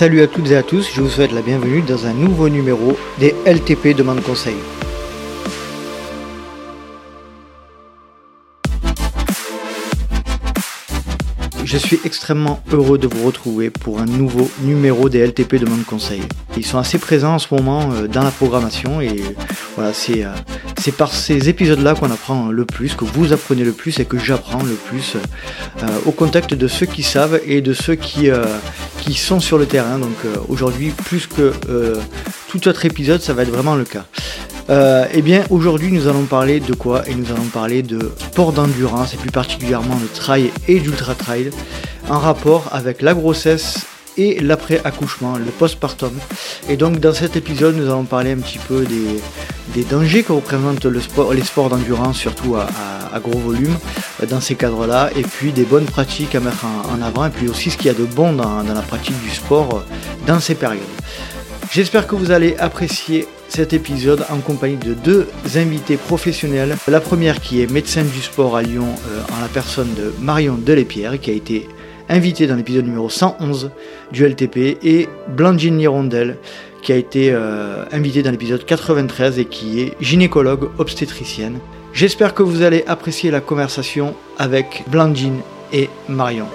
Salut à toutes et à tous, je vous souhaite la bienvenue dans un nouveau numéro des LTP Demande Conseil. Je suis extrêmement heureux de vous retrouver pour un nouveau numéro des LTP Demande Conseil. Ils sont assez présents en ce moment euh, dans la programmation et voilà, c'est euh, c'est par ces épisodes-là qu'on apprend le plus, que vous apprenez le plus et que j'apprends le plus euh, au contact de ceux qui savent et de ceux qui, qui sont sur le terrain. Donc aujourd'hui, plus que tout autre épisode, ça va être vraiment le cas. Eh bien, aujourd'hui, nous allons parler de quoi? Et nous allons parler de sport d'endurance et plus particulièrement de trail et d'ultra trail en rapport avec la grossesse et l'après-accouchement, le postpartum. Et donc dans cet épisode, nous allons parler un petit peu des, dangers que représentent les sports d'endurance, surtout à, gros volume, dans ces cadres-là, et puis des bonnes pratiques à mettre en, avant, et puis aussi ce qu'il y a de bon dans, dans la pratique du sport dans ces périodes. J'espère que vous allez apprécier cet épisode en compagnie de deux invités professionnels. La première qui est médecin du sport à Lyon euh, en la personne de Marion Delépierre qui a été invitée dans l'épisode numéro 111 du LTP et Blandine Nirondelle qui a été euh, invitée dans l'épisode 93 et qui est gynécologue obstétricienne. J'espère que vous allez apprécier la conversation avec Blandine et Marion.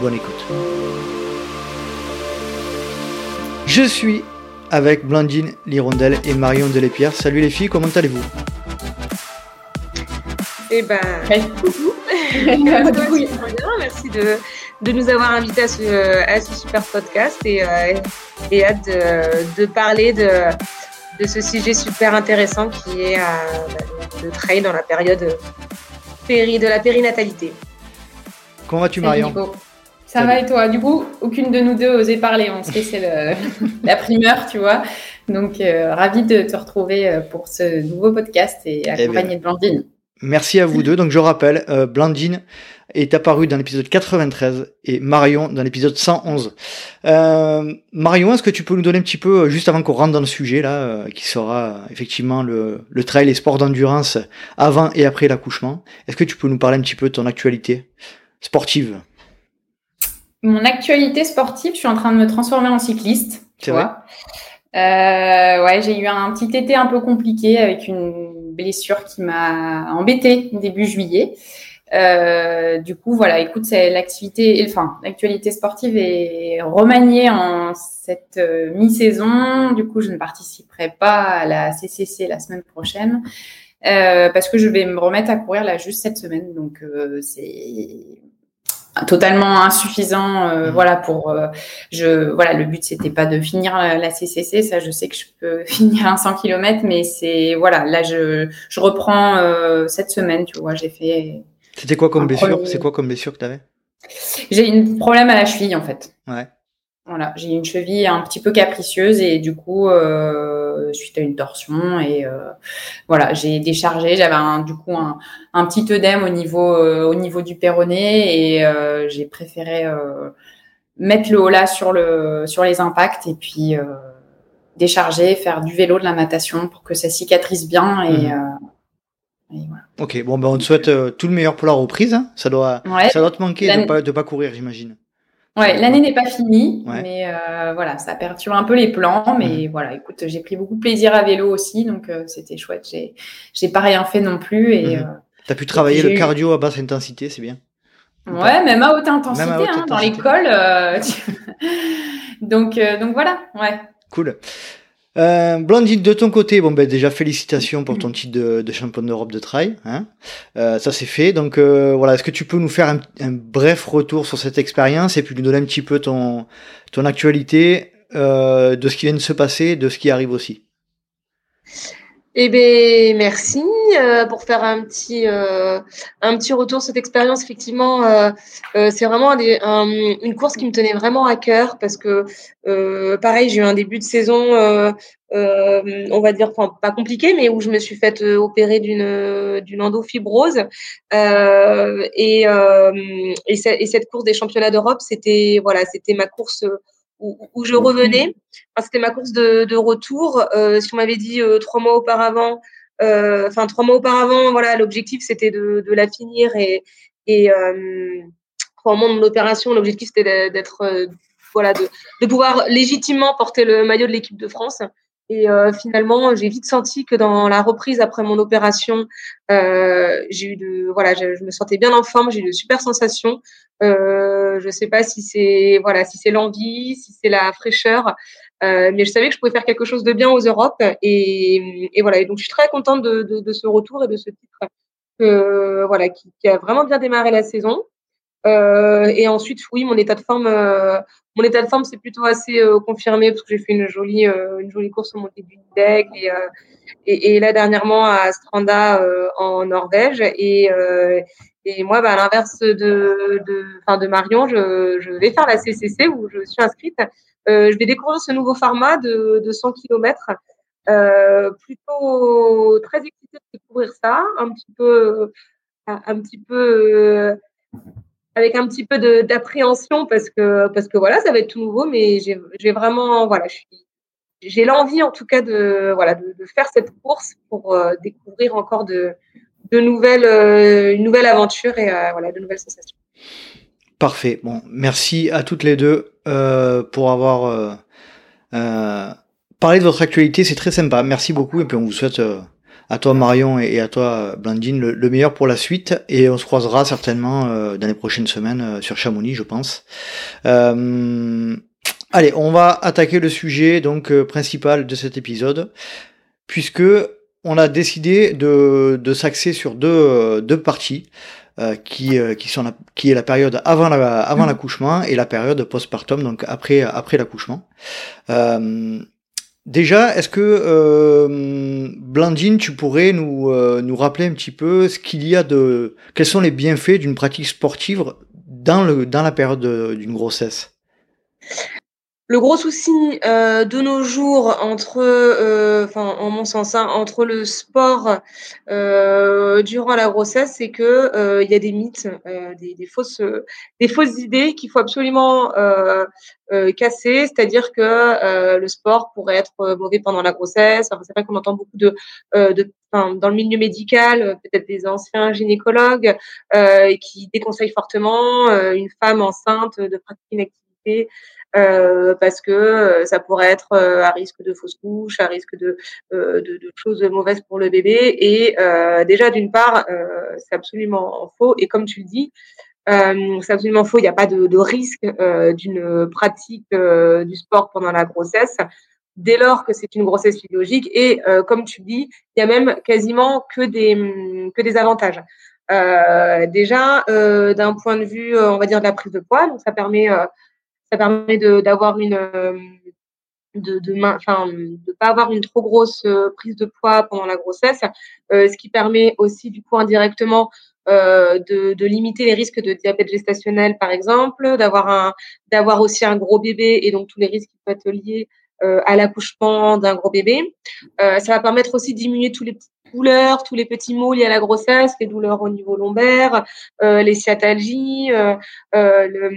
Bonne écoute. Je suis avec Blandine Lirondelle et Marion Delépierre. Salut les filles, comment allez-vous? Eh ben, coucou. Merci de, de, nous avoir invités à ce, à ce super podcast et, euh, et hâte de, de parler de, de, ce sujet super intéressant qui est euh, le trail dans la période péri, de la périnatalité. Comment vas-tu Marion? Ça va et toi? Du coup, aucune de nous deux osait parler. On se laissait la primeur, tu vois. Donc, euh, ravi de te retrouver euh, pour ce nouveau podcast et eh accompagné de Blandine. Merci à vous deux. Donc, je rappelle, euh, Blandine est apparue dans l'épisode 93 et Marion dans l'épisode 111. Euh, Marion, est-ce que tu peux nous donner un petit peu, juste avant qu'on rentre dans le sujet, là, qui sera effectivement le, le trail et sport d'endurance avant et après l'accouchement, est-ce que tu peux nous parler un petit peu de ton actualité sportive? Mon actualité sportive, je suis en train de me transformer en cycliste. Tu vois. Euh, ouais, j'ai eu un petit été un peu compliqué avec une blessure qui m'a embêtée début juillet. Euh, du coup, voilà, écoute, c'est l'activité, enfin, l'actualité sportive est remaniée en cette euh, mi-saison. Du coup, je ne participerai pas à la CCC la semaine prochaine euh, parce que je vais me remettre à courir là juste cette semaine. Donc, euh, c'est totalement insuffisant euh, mmh. voilà pour euh, je voilà le but c'était pas de finir la, CCC ça je sais que je peux finir un 100 km mais c'est voilà là je je reprends euh, cette semaine tu vois j'ai fait c'était quoi comme blessure? c'est quoi comme blessure que tu avais j'ai un problème à la cheville en fait. Ouais voilà, j'ai une cheville un petit peu capricieuse et du coup, euh, suite à une torsion et euh, voilà, j'ai déchargé. J'avais un, du coup un, un, petit œdème au niveau euh, au niveau du péroné et euh, j'ai préféré euh, mettre le haut là sur le sur les impacts et puis décharger, faire du vélo, de la natation pour que ça cicatrise bien et, mmh. voilà. Ok, bon ben on te souhaite tout le meilleur pour la reprise. Hein. Ça doit ça doit te manquer de pas de pas courir, j'imagine. Ouais, l'année n'est pas finie, mais euh, voilà, ça perturbe un peu les plans. Mais voilà, écoute, j'ai pris beaucoup de plaisir à vélo aussi, donc euh, c'était chouette. J'ai, j'ai pas rien fait non plus. Et mhm. euh, t'as pu travailler le cardio à basse intensité, c'est bien. Ouais, même à haute intensité, hein, dans l'école. donc, donc voilà, ouais. Cool. Euh, Blandine, de ton côté, bon ben déjà félicitations pour ton titre de, de championne d'Europe de trail. Hein euh, ça c'est fait. Donc euh, voilà, est-ce que tu peux nous faire un, un, bref retour sur cette expérience et puis nous donner un petit peu ton ton actualité euh, de ce qui vient de se passer, de ce qui arrive aussi? Eh bien, merci euh, pour faire un petit, euh, un petit retour sur cette expérience. Effectivement, euh, euh c'est vraiment une course qui me tenait vraiment à cœur parce que, euh, pareil, j'ai eu un début de saison, on va dire, pas compliqué, mais où je me suis faite opérer d'une, d'une endofibrose. et, et, et, cette course des championnats d'Europe, c'était, voilà, c'était ma course où, je revenais. C'était ma course de, retour. Euh, si on m'avait dit euh, trois mois auparavant, euh, enfin trois mois auparavant, voilà, l'objectif c'était de, la finir et, et au moment de l'opération, l'objectif c'était d'être voilà, de pouvoir légitimement porter le maillot de l'équipe de France. Et euh, finalement, j'ai vite senti que dans la reprise après mon opération, euh, j'ai eu de, voilà, je, me sentais bien en forme, j'ai eu de super sensations. Euh, je sais pas si c'est, voilà, si c'est l'envie, si c'est la fraîcheur, mais je savais que je pouvais faire quelque chose de bien aux Europes. Et, voilà, et donc je suis très contente de, ce retour et de ce titre, voilà, qui, a vraiment bien démarré la saison. Euh, et ensuite, oui, mon état de forme, euh, mon état de forme, c'est plutôt assez euh, confirmé parce que j'ai fait une jolie, une jolie course au Monté du Deck et, et, et, là dernièrement à Stranda en Norvège. Et, et moi, bah, à l'inverse de, de, enfin, de Marion, je, je vais faire la CCC où je suis inscrite. je vais découvrir ce nouveau format de, de 100 km. Euh, plutôt très excitée de découvrir ça, un petit peu, un petit peu avec un petit peu d'appréhension parce que voilà, ça va être tout nouveau, mais j'ai vraiment voilà, j'ai l'envie en tout cas de voilà de, faire cette course pour euh, découvrir encore de de nouvelles euh, une nouvelle aventure et euh, voilà de nouvelles sensations. Parfait. Merci à toutes les deux pour avoir parlé de votre actualité, c'est très sympa. Merci beaucoup et puis on vous souhaite à toi Marion et à toi Blandine le, meilleur pour la suite et on se croisera certainement euh, dans les prochaines semaines euh, sur Chamonix je pense. Euh, allez, on va attaquer le sujet donc principal de cet épisode puisque on a décidé de, de s'axer sur deux, deux parties. qui, qui, sont la, qui est la période avant la, avant l'accouchement et la période postpartum, donc après, après l'accouchement. Déjà, est-ce que euh, Blandine, tu pourrais nous, euh, nous rappeler un petit peu ce qu'il y a de, quels sont les bienfaits d'une pratique sportive dans le dans la période d'une grossesse? Le gros souci euh, de nos jours entre, euh, enfin en mon sens, hein, entre le sport euh, durant la grossesse, c'est que euh, il y a des mythes, euh, des, des, fausses, des fausses idées qu'il faut absolument casser. C'est-à-dire que le sport pourrait être mauvais pendant la grossesse. Enfin, c'est vrai qu'on entend beaucoup de, de dans le milieu médical, peut-être des anciens gynécologues qui déconseillent fortement une femme enceinte de pratiquer une activité euh, parce que euh, ça pourrait être euh, à risque de fausse couche, à risque de, choses mauvaises pour le bébé. Et déjà, d'une part, c'est absolument faux. Et comme tu le dis, c'est absolument faux. Il n'y a pas de, risque d'une pratique du sport pendant la grossesse dès lors que c'est une grossesse physiologique. Et comme tu dis, il y a même quasiment que des, que des avantages. Déjà, d'un point de vue, on va dire, de la prise de poids, donc ça permet ça permet d'avoir une euh, de de de pas avoir une trop grosse euh, prise de poids pendant la grossesse, euh, ce qui permet aussi du coup indirectement de, de, limiter les risques de diabète gestationnel par exemple, d'avoir un d'avoir aussi un gros bébé et donc tous les risques qui peuvent être liés à l'accouchement d'un gros bébé. ça va permettre aussi de diminuer tous les petits douleurs, tous les petits maux liés à la grossesse, les douleurs au niveau lombaire, euh, les sciatalgies, euh, euh, le,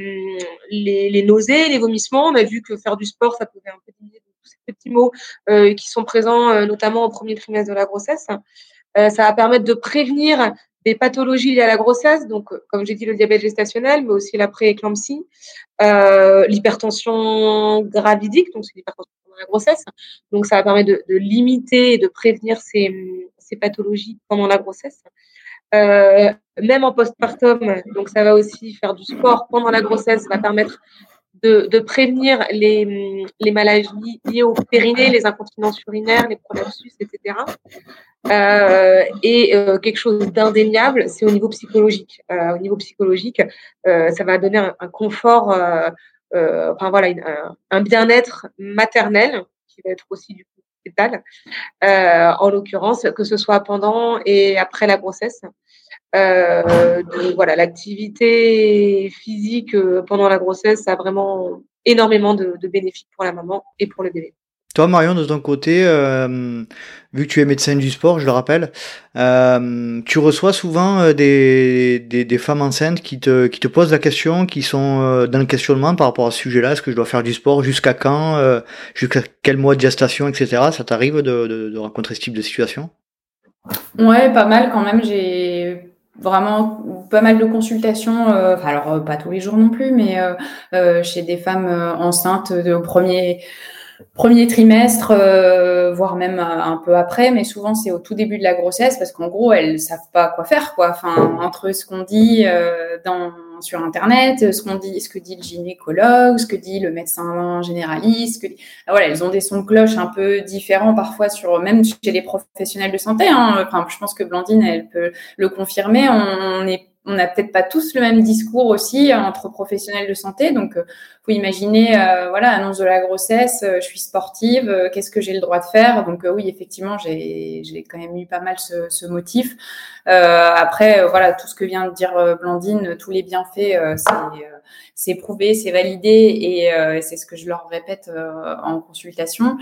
les, nausées, les vomissements. On a vu que faire du sport, ça pouvait un peu diminuer tous ces petits maux qui sont présents notamment au premier trimestre de la grossesse. ça va permettre de prévenir des pathologies liées à la grossesse, donc comme j'ai dit le diabète gestationnel, mais aussi la prééclampsie, l'hypertension gravidique, donc c'est l'hypertension pendant la grossesse. Donc ça va permettre de, de limiter et de prévenir ces, ces pathologies pendant la grossesse. Euh, même en postpartum, donc ça va aussi faire du sport pendant la grossesse, ça va permettre de, prévenir les, maladies liées au périnée, les incontinences urinaires, les prolapsus, etc. Euh, et euh, quelque chose d'indéniable, c'est au niveau psychologique. Euh, au niveau psychologique, euh, ça va donner un, confort, euh, enfin voilà, un bien-être maternel qui va être aussi du euh, en l'occurrence, que ce soit pendant et après la grossesse. Euh, voilà, l'activité physique euh, pendant la grossesse a vraiment énormément de, de bénéfices pour la maman et pour le bébé. Toi, Marion, de ton côté, euh, vu que tu es médecin du sport, je le rappelle, euh, tu reçois souvent euh, des, des, des, femmes enceintes qui te, qui te posent la question, qui sont euh, dans le questionnement par rapport à ce sujet-là. Est-ce que je dois faire du sport Jusqu'à quand euh, Jusqu'à quel mois de gestation, etc. Ça t'arrive de, de, de, rencontrer ce type de situation? Ouais, pas mal quand même. J'ai vraiment pas mal de consultations, alors pas tous les jours non plus, mais chez des femmes enceintes de, premier premier trimestre, euh, voire même euh, un peu après, mais souvent c'est au tout début de la grossesse parce qu'en gros elles savent pas quoi faire quoi. Enfin entre ce qu'on dit euh, dans sur internet, ce qu'on dit, ce que dit le gynécologue, ce que dit le médecin généraliste, ah, voilà elles ont des sons de cloche un peu différents parfois sur même chez les professionnels de santé. Hein. Enfin je pense que Blandine elle peut le confirmer. On est on n'a peut-être pas tous le même discours aussi entre professionnels de santé. Donc, euh, faut imaginer, euh, voilà, annonce de la grossesse, euh, je suis sportive, euh, qu'est-ce que j'ai le droit de faire? Donc oui, effectivement, j'ai quand même eu pas mal ce, ce motif. après, voilà, tout ce que vient de dire Blandine, tous les bienfaits, c'est prouvé, c'est validé, et c'est ce que je leur répète en consultation.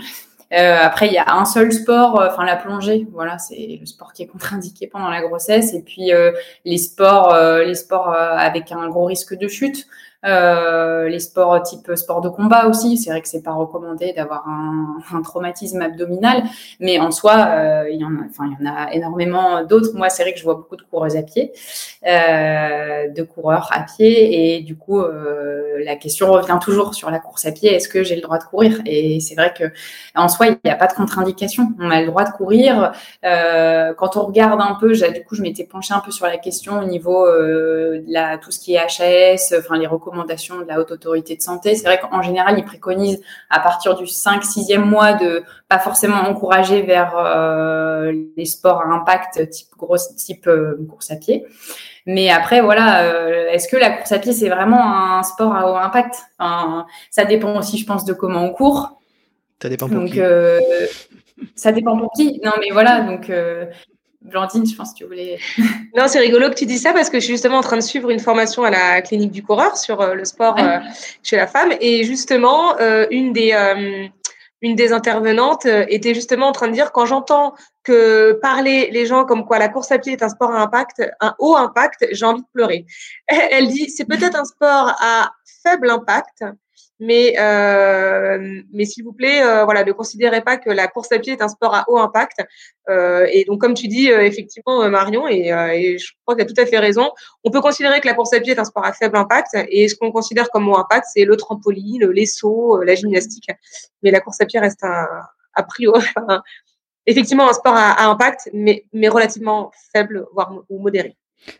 Euh, après, il y a un seul sport, euh, enfin la plongée, voilà, c'est le sport qui est contre-indiqué pendant la grossesse. Et puis euh, les sports, les sports avec un gros risque de chute. Euh, les sports type sport de combat aussi, c'est vrai que c'est pas recommandé d'avoir un, traumatisme abdominal, mais en soi, euh, il y en a, en a énormément d'autres. Moi, c'est vrai que je vois beaucoup de coureuses à pied, euh, de coureurs à pied, et du coup, la question revient toujours sur la course à pied. Est-ce que j'ai le droit de courir? Et c'est vrai que en soi, il n'y a pas de contre-indication. On a le droit de courir. Quand on regarde un peu, du coup, je m'étais penchée un peu sur la question au niveau de la, tout ce qui est HAS, enfin les recommandations de la haute autorité de santé. C'est vrai qu'en général, ils préconisent à partir du 5-6e mois de pas forcément encourager vers euh, les sports à impact type grosse type euh, course à pied. Mais après, voilà, euh, est-ce que la course à pied c'est vraiment un sport à haut impact? Ça dépend aussi, je pense, de comment on court. Ça dépend pour donc, qui. ça dépend pour qui. Non, mais voilà, donc Blandine, je pense que tu voulais. non, c'est rigolo que tu dis ça parce que je suis justement en train de suivre une formation à la clinique du coureur sur euh, le sport euh, chez la femme. Et justement, euh, une, des, une des intervenantes était justement en train de dire quand j'entends que parler les gens comme quoi la course à pied est un sport à impact, un haut impact, j'ai envie de pleurer. Elle dit c'est peut-être un sport à faible impact, mais euh, mais s'il vous plaît, euh, voilà, ne considérez pas que la course à pied est un sport à haut impact. Euh, et donc, comme tu dis, euh, effectivement, Marion, et, et je crois que tu as tout à fait raison, on peut considérer que la course à pied est un sport à faible impact, et ce qu'on considère comme haut impact, c'est le trampoline, les sauts, la gymnastique. Mais la course à pied reste un, a priori, effectivement, un sport à, à impact, mais mais relativement faible, voire ou modéré.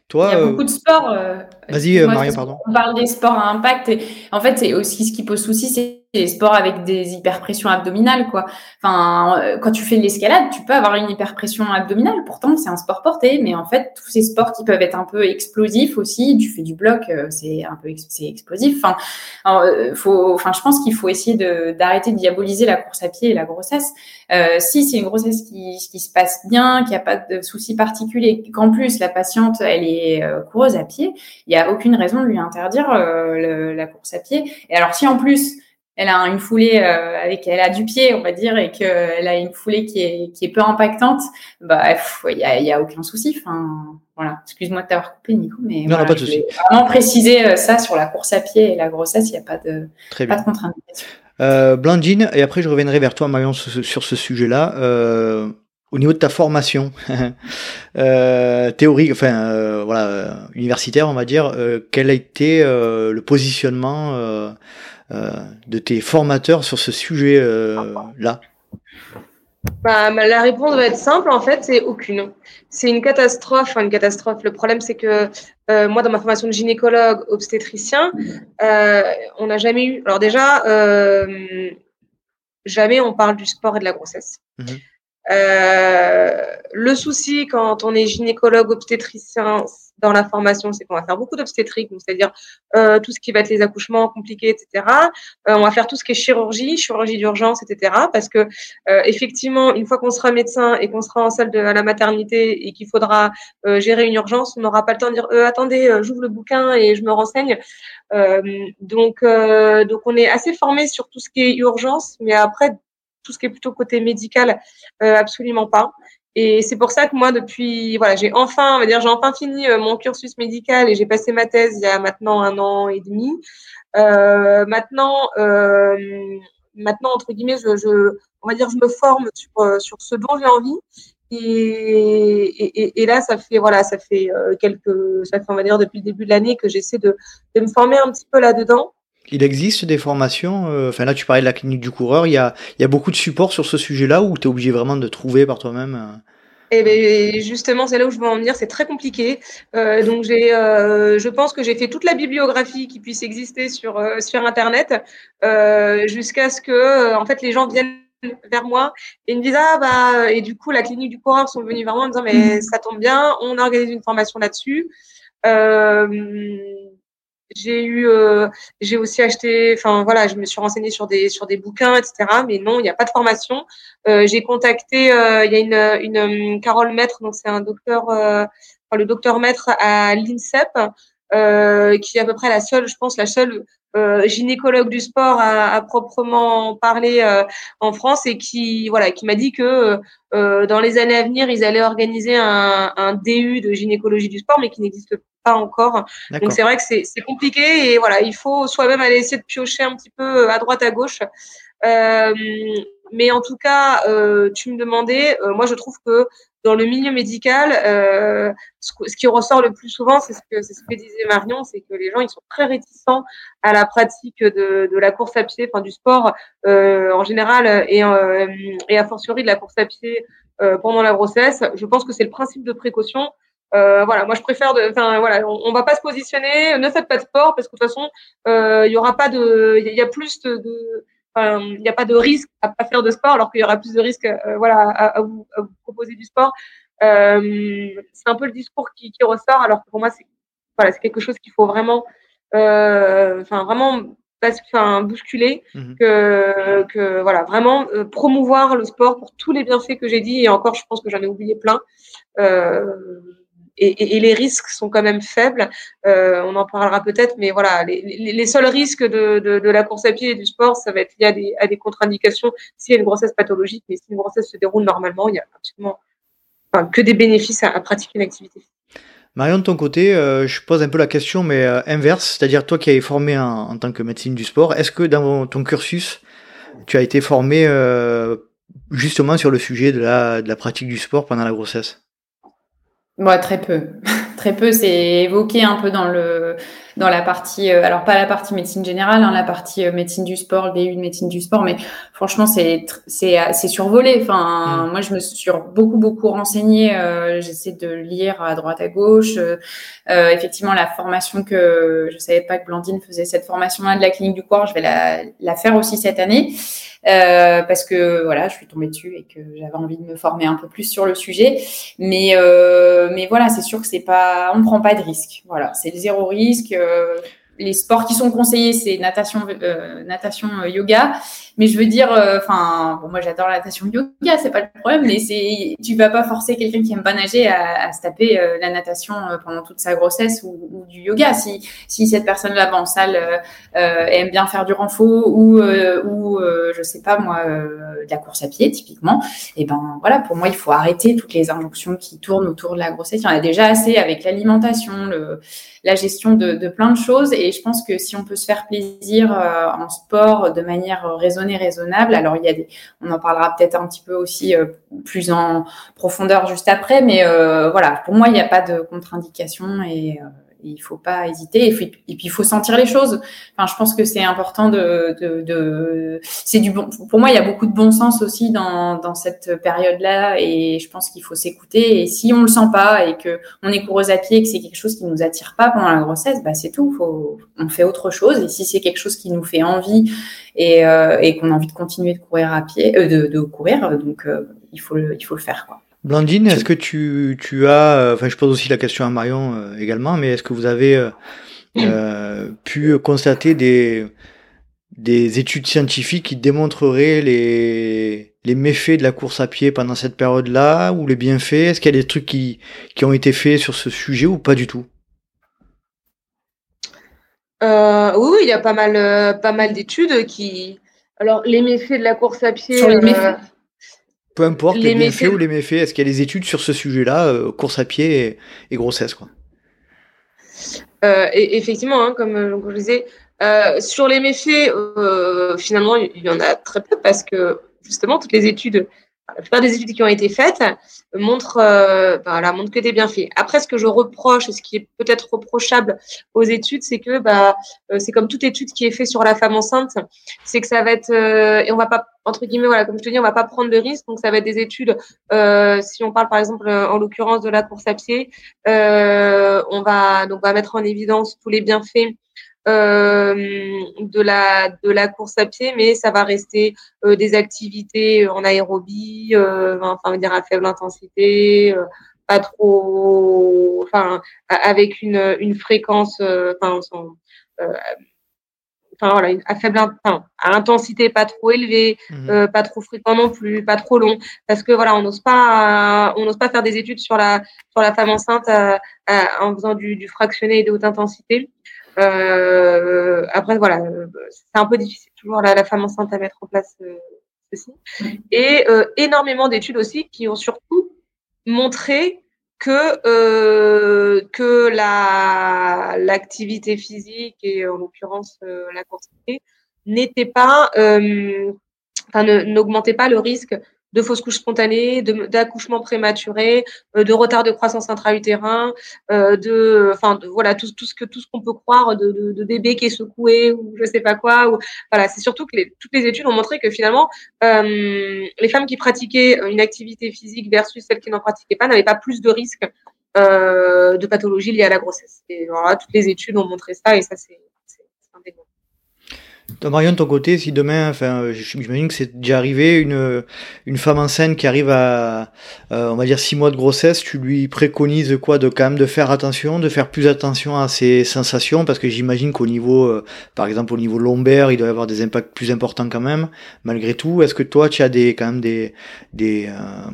Toi, il y a beaucoup de sports. Euh, Vas-y, Maria, pardon. On parle des sports à impact. Et en fait, c'est aussi ce qui pose souci, c'est les sports avec des hyperpressions abdominales, quoi. Enfin, euh, quand tu fais de l'escalade, tu peux avoir une hyperpression abdominale. Pourtant, c'est un sport porté, mais en fait, tous ces sports qui peuvent être un peu explosifs aussi, tu fais du bloc, euh, c'est un peu c'est explosif. Enfin, euh, faut, enfin, je pense qu'il faut essayer d'arrêter de, diaboliser la course à pied et la grossesse. Si c'est une grossesse qui, qui se passe bien, qu'il n'y a pas de soucis particuliers, qu'en plus la patiente elle est coureuse à pied, il n'y a aucune raison de lui interdire la course à pied. Et alors si en plus elle a une foulée euh, avec elle a du pied on va dire et qu'elle a une foulée qui est qui est peu impactante bah il y a, y a aucun souci enfin voilà. Excuse-moi de t'avoir coupé Nico mais non, voilà, pas de souci. vraiment préciser euh, ça sur la course à pied et la grossesse il n'y a pas de Très pas bien. de contre-indication. Euh, Blandine et après je reviendrai vers toi Marion sur, ce sujet là euh, au niveau de ta formation euh, théorique, enfin euh, voilà, universitaire, on va dire, euh, quel a été le positionnement de tes formateurs sur ce sujet-là bah, la réponse va être simple, en fait, c'est aucune. C'est une catastrophe, enfin une catastrophe. Le problème, c'est que euh, moi, dans ma formation de gynécologue obstétricien, euh, on n'a jamais eu. Alors déjà, euh, jamais on parle du sport et de la grossesse. Mhm. Euh, le souci quand on est gynécologue obstétricien dans la formation, c'est qu'on va faire beaucoup d'obstétrique, c'est-à-dire euh, tout ce qui va être les accouchements compliqués, etc. Euh, on va faire tout ce qui est chirurgie, chirurgie d'urgence, etc. Parce que euh, effectivement, une fois qu'on sera médecin et qu'on sera en salle de la maternité et qu'il faudra gérer une urgence, on n'aura pas le temps de dire attendez, j'ouvre le bouquin et je me renseigne. Donc, donc on est assez formé sur tout ce qui est urgence, mais après tout ce qui est plutôt côté médical, absolument pas. Et c'est pour ça que moi, depuis, voilà, j'ai enfin, on va dire, j'ai enfin fini euh, mon cursus médical et j'ai passé ma thèse il y a maintenant un an et demi. Euh, maintenant, euh, maintenant entre guillemets, je, je, on va dire, je me forme sur, euh, sur ce dont j'ai envie. et, et, là, ça fait voilà, ça fait euh, quelques, ça fait on va dire depuis le début de l'année que j'essaie de, de, me former un petit peu là-dedans. Il existe des formations, euh, là tu parlais de la clinique du coureur, il y a, beaucoup de supports sur ce sujet-là ou tu es obligé vraiment de trouver par toi-même euh? Eh ben, justement, c'est là où je veux en venir. C'est très compliqué. Euh, donc, je pense que j'ai fait toute la bibliographie qui puisse exister sur Internet jusqu'à ce que, en fait, les gens viennent vers moi et me disent ah bah et du coup la clinique du coureur sont venus vers moi en me disant mais ça tombe bien, on organise une formation là-dessus. J'ai eu, euh, j'ai aussi acheté, enfin voilà, je me suis renseignée sur des sur des bouquins, etc. Mais non, il n'y a pas de formation. Euh, j'ai contacté, euh, il y a une une Carole Maître, donc c'est un docteur, enfin, le docteur Maître à l'INSEP, qui est à peu près la seule, je pense, la seule gynécologue du sport à, à proprement parler en France et qui voilà qui m'a dit que dans les années à venir ils allaient organiser un, un DU de gynécologie du sport mais qui n'existe pas encore. Donc c'est vrai que c'est compliqué et voilà, il faut soi-même aller essayer de piocher un petit peu euh, à droite à gauche. Euh, mais en tout cas, euh, tu me demandais, euh, moi je trouve que dans le milieu médical, euh, ce, qui ressort le plus souvent, c'est ce que ce que disait Marion, c'est que les gens ils sont très réticents à la pratique de, de la course à pied, enfin du sport en général et, et a fortiori de la course à pied pendant la grossesse. Je pense que c'est le principe de précaution. Euh, voilà, moi je préfère de, enfin voilà, on, on, va pas se positionner, ne faites pas de sport parce que de toute façon, euh, il y aura pas de, il y, a plus de, il n'y a pas de risque à pas faire de sport alors qu'il y aura plus de risques, euh, voilà, à, à, vous, à, vous, proposer du sport. Euh, c'est un peu le discours qui, qui, ressort alors que pour moi c'est, voilà, c'est quelque chose qu'il faut vraiment, euh, enfin vraiment enfin, bousculer, mmh que, que voilà, vraiment promouvoir le sport pour tous les bienfaits que j'ai dit et encore, je pense que j'en ai oublié plein. Euh, et, les risques sont quand même faibles. Euh, on en parlera peut-être, mais voilà, les, seuls risques de, de, la course à pied et du sport, ça va être lié à des, à contre-indications s'il y a une grossesse pathologique, mais si une grossesse se déroule normalement, il y a absolument enfin, que des bénéfices à, pratiquer une activité. Marion, de ton côté, euh, je pose un peu la question, mais euh, inverse, c'est-à-dire toi qui es formé en, tant que médecine du sport, est-ce que dans ton cursus, tu as été formé justement sur le sujet de la pratique du sport pendant la grossesse? Moi, très peu. très peu, c'est évoqué un peu dans le dans la partie, euh, alors pas la partie médecine générale, hein, la partie euh, médecine du sport, le DU de médecine du sport, mais franchement c'est c'est c'est survolé. Enfin, mm. moi je me suis beaucoup beaucoup renseignée, euh, j'essaie de lire à droite à gauche. Euh, effectivement, la formation que je savais pas que Blandine faisait cette formation-là de la clinique du corps, je vais la la faire aussi cette année. Euh, parce que voilà, je suis tombée dessus et que j'avais envie de me former un peu plus sur le sujet. Mais euh, mais voilà, c'est sûr que c'est pas, on ne prend pas de risque. Voilà, c'est zéro risque. Euh, les sports qui sont conseillés, c'est natation, natation, yoga. Mais je veux dire, euh, enfin, bon, moi j'adore la natation yoga, c'est pas le problème, mais c'est, tu vas pas forcer quelqu'un qui aime pas nager à, se taper la natation pendant toute sa grossesse ou, du yoga. Si, si cette personne-là va en salle aime bien faire du renfort ou, ou je sais pas moi, de la course à pied typiquement, et eh ben voilà, pour moi il faut arrêter toutes les injonctions qui tournent autour de la grossesse. Il y en a déjà assez avec l'alimentation, la gestion de, plein de choses. Et je pense que si on peut se faire plaisir euh, en sport de manière raisonnée, raisonnable, alors il y a des, on en parlera peut-être un petit peu aussi euh, plus en profondeur juste après, mais euh, voilà, pour moi il n'y a pas de contre-indication et il faut pas hésiter. Et puis, il faut sentir les choses. Enfin, je pense que c'est important de, c'est du bon. Pour moi, il y a beaucoup de bon sens aussi dans, cette période-là, et je pense qu'il faut s'écouter. Et si on le sent pas et que on est coureuse à pied et que c'est quelque chose qui nous attire pas pendant la grossesse, bah c'est tout. On fait autre chose. Et si c'est quelque chose qui nous fait envie et, euh, qu'on a envie de continuer de courir à pied, euh, de, de courir, donc euh, il faut le, il faut le faire quoi. Blandine, est-ce que tu, tu as, euh, enfin je pose aussi la question à Marion euh, également, mais est-ce que vous avez euh, euh, pu constater des, des études scientifiques qui démontreraient les, les méfaits de la course à pied pendant cette période-là ou les bienfaits? Est-ce qu'il y a des trucs qui, qui ont été faits sur ce sujet ou pas du tout? Euh, Oui, il y a pas mal, pas mal d'études qui. Alors les méfaits de la course à pied. Sur les méfaits peu importe les, bienfaits ou les méfaits, est-ce qu'il y a des études sur ce sujet-là, euh, course à pied et, et grossesse quoi? Euh, et, Effectivement, hein, comme, euh, comme, je disais, euh, sur les méfaits, finalement, il y en a très peu parce que justement, toutes les études la plupart des études qui ont été faites montrent, euh, voilà, montrent que des bienfaits. Après, ce que je reproche, et ce qui est peut-être reprochable aux études, c'est que bah, euh, c'est comme toute étude qui est faite sur la femme enceinte, c'est que ça va être, euh, et on va pas, entre guillemets, voilà, comme je te dis, on va pas prendre de risque, donc ça va être des études, euh, si on parle par exemple, en l'occurrence de la course à pied, on va donc on va mettre en évidence tous les bienfaits euh, de la de la course à pied, mais ça va rester euh, des activités en aérobie, euh, enfin dire à faible intensité, pas trop, enfin avec une une fréquence, enfin enfin voilà, à faible enfin, à intensité pas trop élevée, mmh. pas trop fréquent non plus, pas trop long, parce que voilà, on n'ose pas, on n'ose pas faire des études sur la sur la femme enceinte en faisant du, du fractionné et de haute intensité. Euh, après, voilà, c'est un peu difficile toujours la, femme enceinte à mettre en place euh, ceci. Et euh, énormément d'études aussi qui ont surtout montré que que la l'activité physique et en l'occurrence la course n'était pas n'augmentait pas le risque de fausses couches spontanées, d'accouchement prématuré, euh, de retard de croissance intra-utérin, euh, de, enfin, voilà, tout, ce que tout ce qu'on peut croire de, de, de, bébé qui est secoué ou je sais pas quoi. Voilà, c'est surtout que toutes les études ont montré que finalement, euh, les femmes qui pratiquaient une activité physique versus celles qui n'en pratiquaient pas n'avaient pas plus de risques de pathologie liées à la grossesse. Voilà, toutes les études ont montré ça et ça c'est Marion, de ton côté, si demain, enfin, j'imagine que c'est déjà arrivé, une, une femme enceinte qui arrive à, euh, on va dire, six mois de grossesse, tu lui préconises quoi de quand même de faire attention, de faire plus attention à ses sensations, parce que j'imagine qu'au niveau, euh, par exemple, au niveau lombaire, il doit y avoir des impacts plus importants quand même, malgré tout. Est-ce que toi, tu as des, quand même des, des, euh,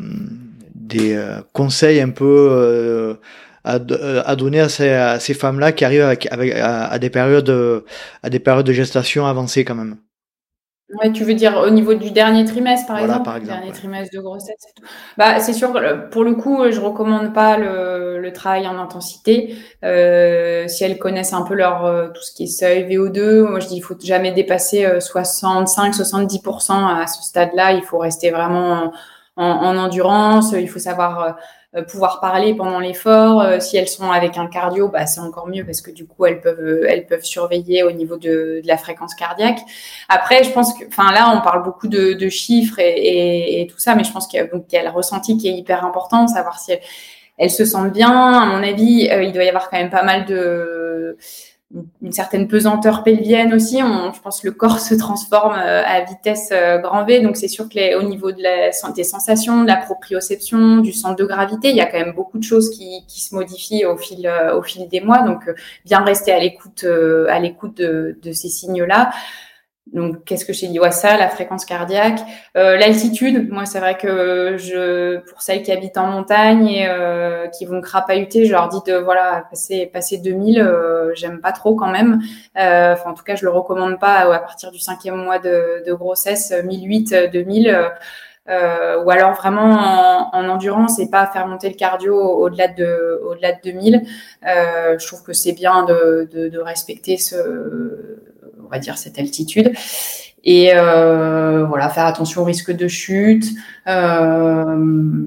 des conseils un peu, à, euh, à donner à ces, femmes-là qui arrivent avec, avec à, des périodes à des périodes de gestation avancées quand même. Ouais, tu veux dire au niveau du dernier trimestre, par voilà, exemple, par exemple, dernier trimestre de grossesse. Bah, c'est sûr. Pour le coup, je recommande pas le, le travail en intensité. Euh, si elles connaissent un peu leur euh, tout ce qui est seuil VO2, moi je dis il faut jamais dépasser 65-70% à ce stade-là. Il faut rester vraiment en, en, endurance. Il faut savoir pouvoir parler pendant l'effort. Euh, si elles sont avec un cardio, bah, c'est encore mieux parce que du coup, elles peuvent, euh, elles peuvent surveiller au niveau de, de la fréquence cardiaque. Après, je pense que, enfin là, on parle beaucoup de, de chiffres et, et, et, tout ça, mais je pense qu'il y il y a le ressenti qui est hyper important, savoir si elles, elles se sentent bien. À mon avis, il doit y avoir quand même pas mal de une certaine pesanteur pelvienne aussi. On, je pense que le corps se transforme euh, à vitesse euh, grand V. Donc, c'est sûr que au niveau de la, des sensations, de la proprioception, du centre de gravité, il y a quand même beaucoup de choses qui, qui se modifient au fil, euh, au fil des mois. Donc, bien rester à l'écoute, à l'écoute de, de, ces signes-là. Donc, qu'est-ce que j'ai dit? Ouais, ça, la fréquence cardiaque, euh, l'altitude. Moi, c'est vrai que je, pour celles qui habitent en montagne et euh, qui vont crapahuter, je leur dis de voilà passer passer 2000. Euh, J'aime pas trop quand même. Euh, enfin, en tout cas, je le recommande pas à partir du cinquième mois de, de grossesse, 1008, 2000. Euh, ou alors vraiment en, en, endurance et pas faire monter le cardio au-delà de au-delà de 2000. Euh, je trouve que c'est bien de, de, de, respecter ce va dire cette altitude et euh, voilà faire attention au risque de chute. Euh,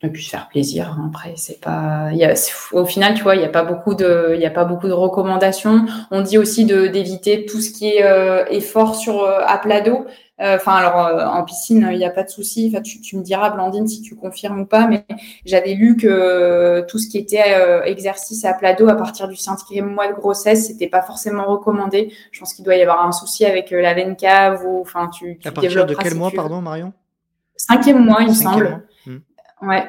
et puis se faire plaisir. Hein. Après, c'est pas. Y a, au final, tu vois, il n'y a pas beaucoup de, il a pas beaucoup de recommandations. On dit aussi de d'éviter tout ce qui est euh, effort sur euh, à plat d'eau. Euh, enfin, alors euh, en piscine, il n'y a pas de souci. Enfin, tu, tu, me diras, Blandine, si tu confirmes ou pas, mais j'avais lu que tout ce qui était exercice à plat d'eau à partir du cinquième mois de grossesse, c'était pas forcément recommandé. Je pense qu'il doit y avoir un souci avec la veine cave ou, enfin, tu. tu à partir de quel mois, pardon, Marion? Cinquième mois, il me semble. Ouais.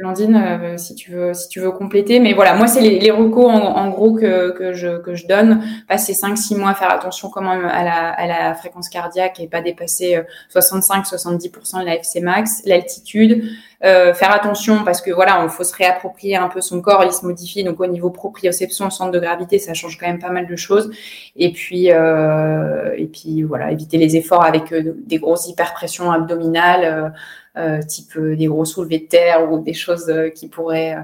Blandine, euh, si tu veux, si tu veux compléter. Mais voilà, moi, c'est les, les en, gros que, que, je, que je donne. Passer 5-6 mois, faire attention quand même à la, à la fréquence cardiaque et pas dépasser 65-70% euh, de la FC max. L'altitude, euh, faire attention parce que voilà, il faut se réapproprier un peu son corps, il se modifie. Donc au niveau proprioception, centre de gravité, ça change quand même pas mal de choses. Et puis, euh, et puis voilà, éviter les efforts avec euh, des grosses hyperpressions abdominales. Euh, type des gros soulevés de terre ou des choses qui pourraient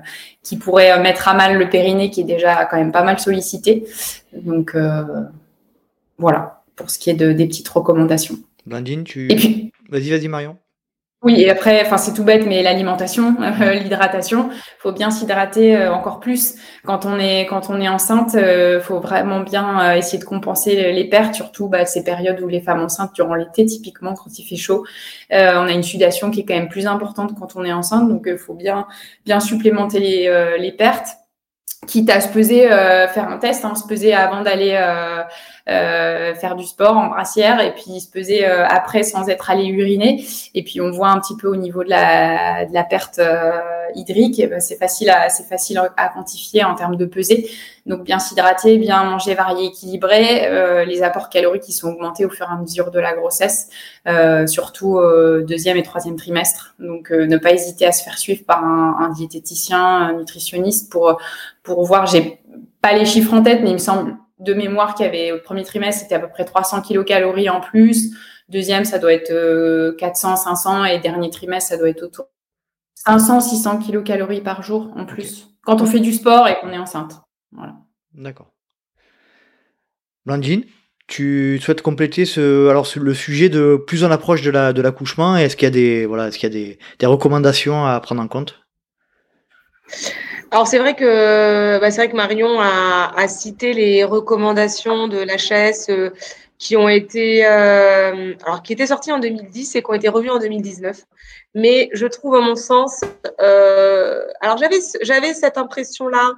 qui pourraient mettre à mal le périnée qui est déjà quand même pas mal sollicité. Donc voilà pour ce qui est de, des petites recommandations. Blandine, tu. Et puis. Vas-y, vas-y, Marion. Oui, et après, enfin c'est tout bête, mais l'alimentation, euh, l'hydratation, faut bien s'hydrater euh, encore plus quand on est quand on est enceinte. Euh, faut vraiment bien euh, essayer de compenser les pertes, surtout bah, ces périodes où les femmes enceintes durant l'été, typiquement quand il fait chaud, on a une sudation qui est quand même plus importante quand on est enceinte, donc il faut bien bien supplémenter les, les pertes quitte à se peser, euh, faire un test, hein, se peser avant d'aller euh, euh, faire du sport en brassière et puis se peser après sans être allé uriner. Et puis on voit un petit peu au niveau de la, de la perte hydrique, ben, c'est facile à c'est facile à quantifier en termes de pesée. Donc bien s'hydrater, bien manger varié, équilibré, les apports caloriques qui sont augmentés au fur et à mesure de la grossesse, surtout deuxième et troisième trimestre. Donc ne pas hésiter à se faire suivre par un, un diététicien, un nutritionniste pour pour voir, j'ai pas les chiffres en tête, mais il me semble de mémoire qu'il y avait au premier trimestre, c'était à peu près 300 kilocalories en plus. Deuxième, ça doit être 400, euh, 500 et dernier trimestre, ça doit être autour 500, 600 kilocalories par jour en plus. Quand on fait du sport et qu'on est enceinte. Voilà. D'accord. Blandine, tu souhaites compléter ce, alors le sujet de plus en approche de la de l'accouchement? Est-ce qu'il y a des voilà, est-ce qu'il y a des, des recommandations à prendre en compte? Alors c'est vrai que bah, c'est vrai que Marion a, cité les recommandations de l'HS euh, qui ont été euh, alors qui étaient sorties en 2010 et qui ont été revues en 2019. Mais je trouve à mon sens, euh, alors j'avais j'avais cette impression là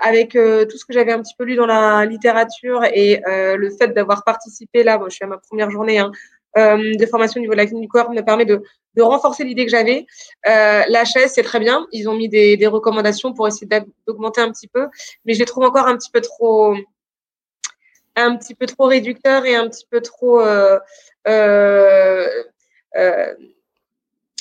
avec tout ce que j'avais un petit peu lu dans la littérature et le fait d'avoir participé là, moi je suis à ma première journée hein, de formation au niveau de la clinique du corps me permet de, de renforcer l'idée que j'avais. Euh, L'HS, c'est très bien. Ils ont mis des, recommandations pour essayer d'augmenter un petit peu, mais je les trouve encore un petit peu trop un petit peu trop réducteur et un petit peu trop euh, euh, euh,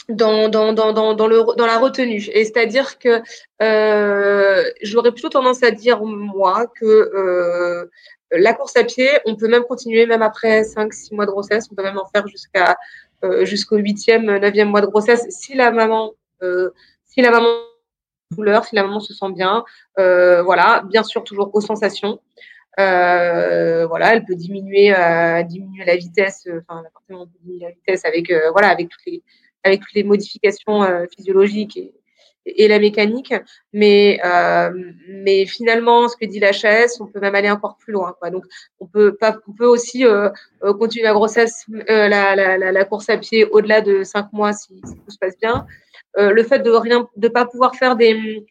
dans, dans, dans, dans, dans la retenue. Et c'est-à-dire que euh, j'aurais plutôt tendance à dire, moi, que euh, la course à pied, on peut même continuer, même après 5-6 mois de grossesse, on peut même en faire jusqu'à euh, jusqu'au 8e, 9e mois de grossesse, si la maman, euh, si la maman douleur, si la maman se sent bien, euh, voilà, bien sûr toujours aux sensations. Euh, voilà, elle peut diminuer, euh, diminuer la vitesse, enfin, la vitesse avec, voilà, avec toutes les, avec toutes les modifications physiologiques et, et la mécanique. Mais, euh, mais finalement, ce que dit la chaise, on peut même aller encore plus loin. Donc, on peut, pas, on peut aussi euh, euh continuer la grossesse, la, la, course à pied au-delà de cinq mois si, tout se passe bien. Le fait de rien, de pas pouvoir faire des,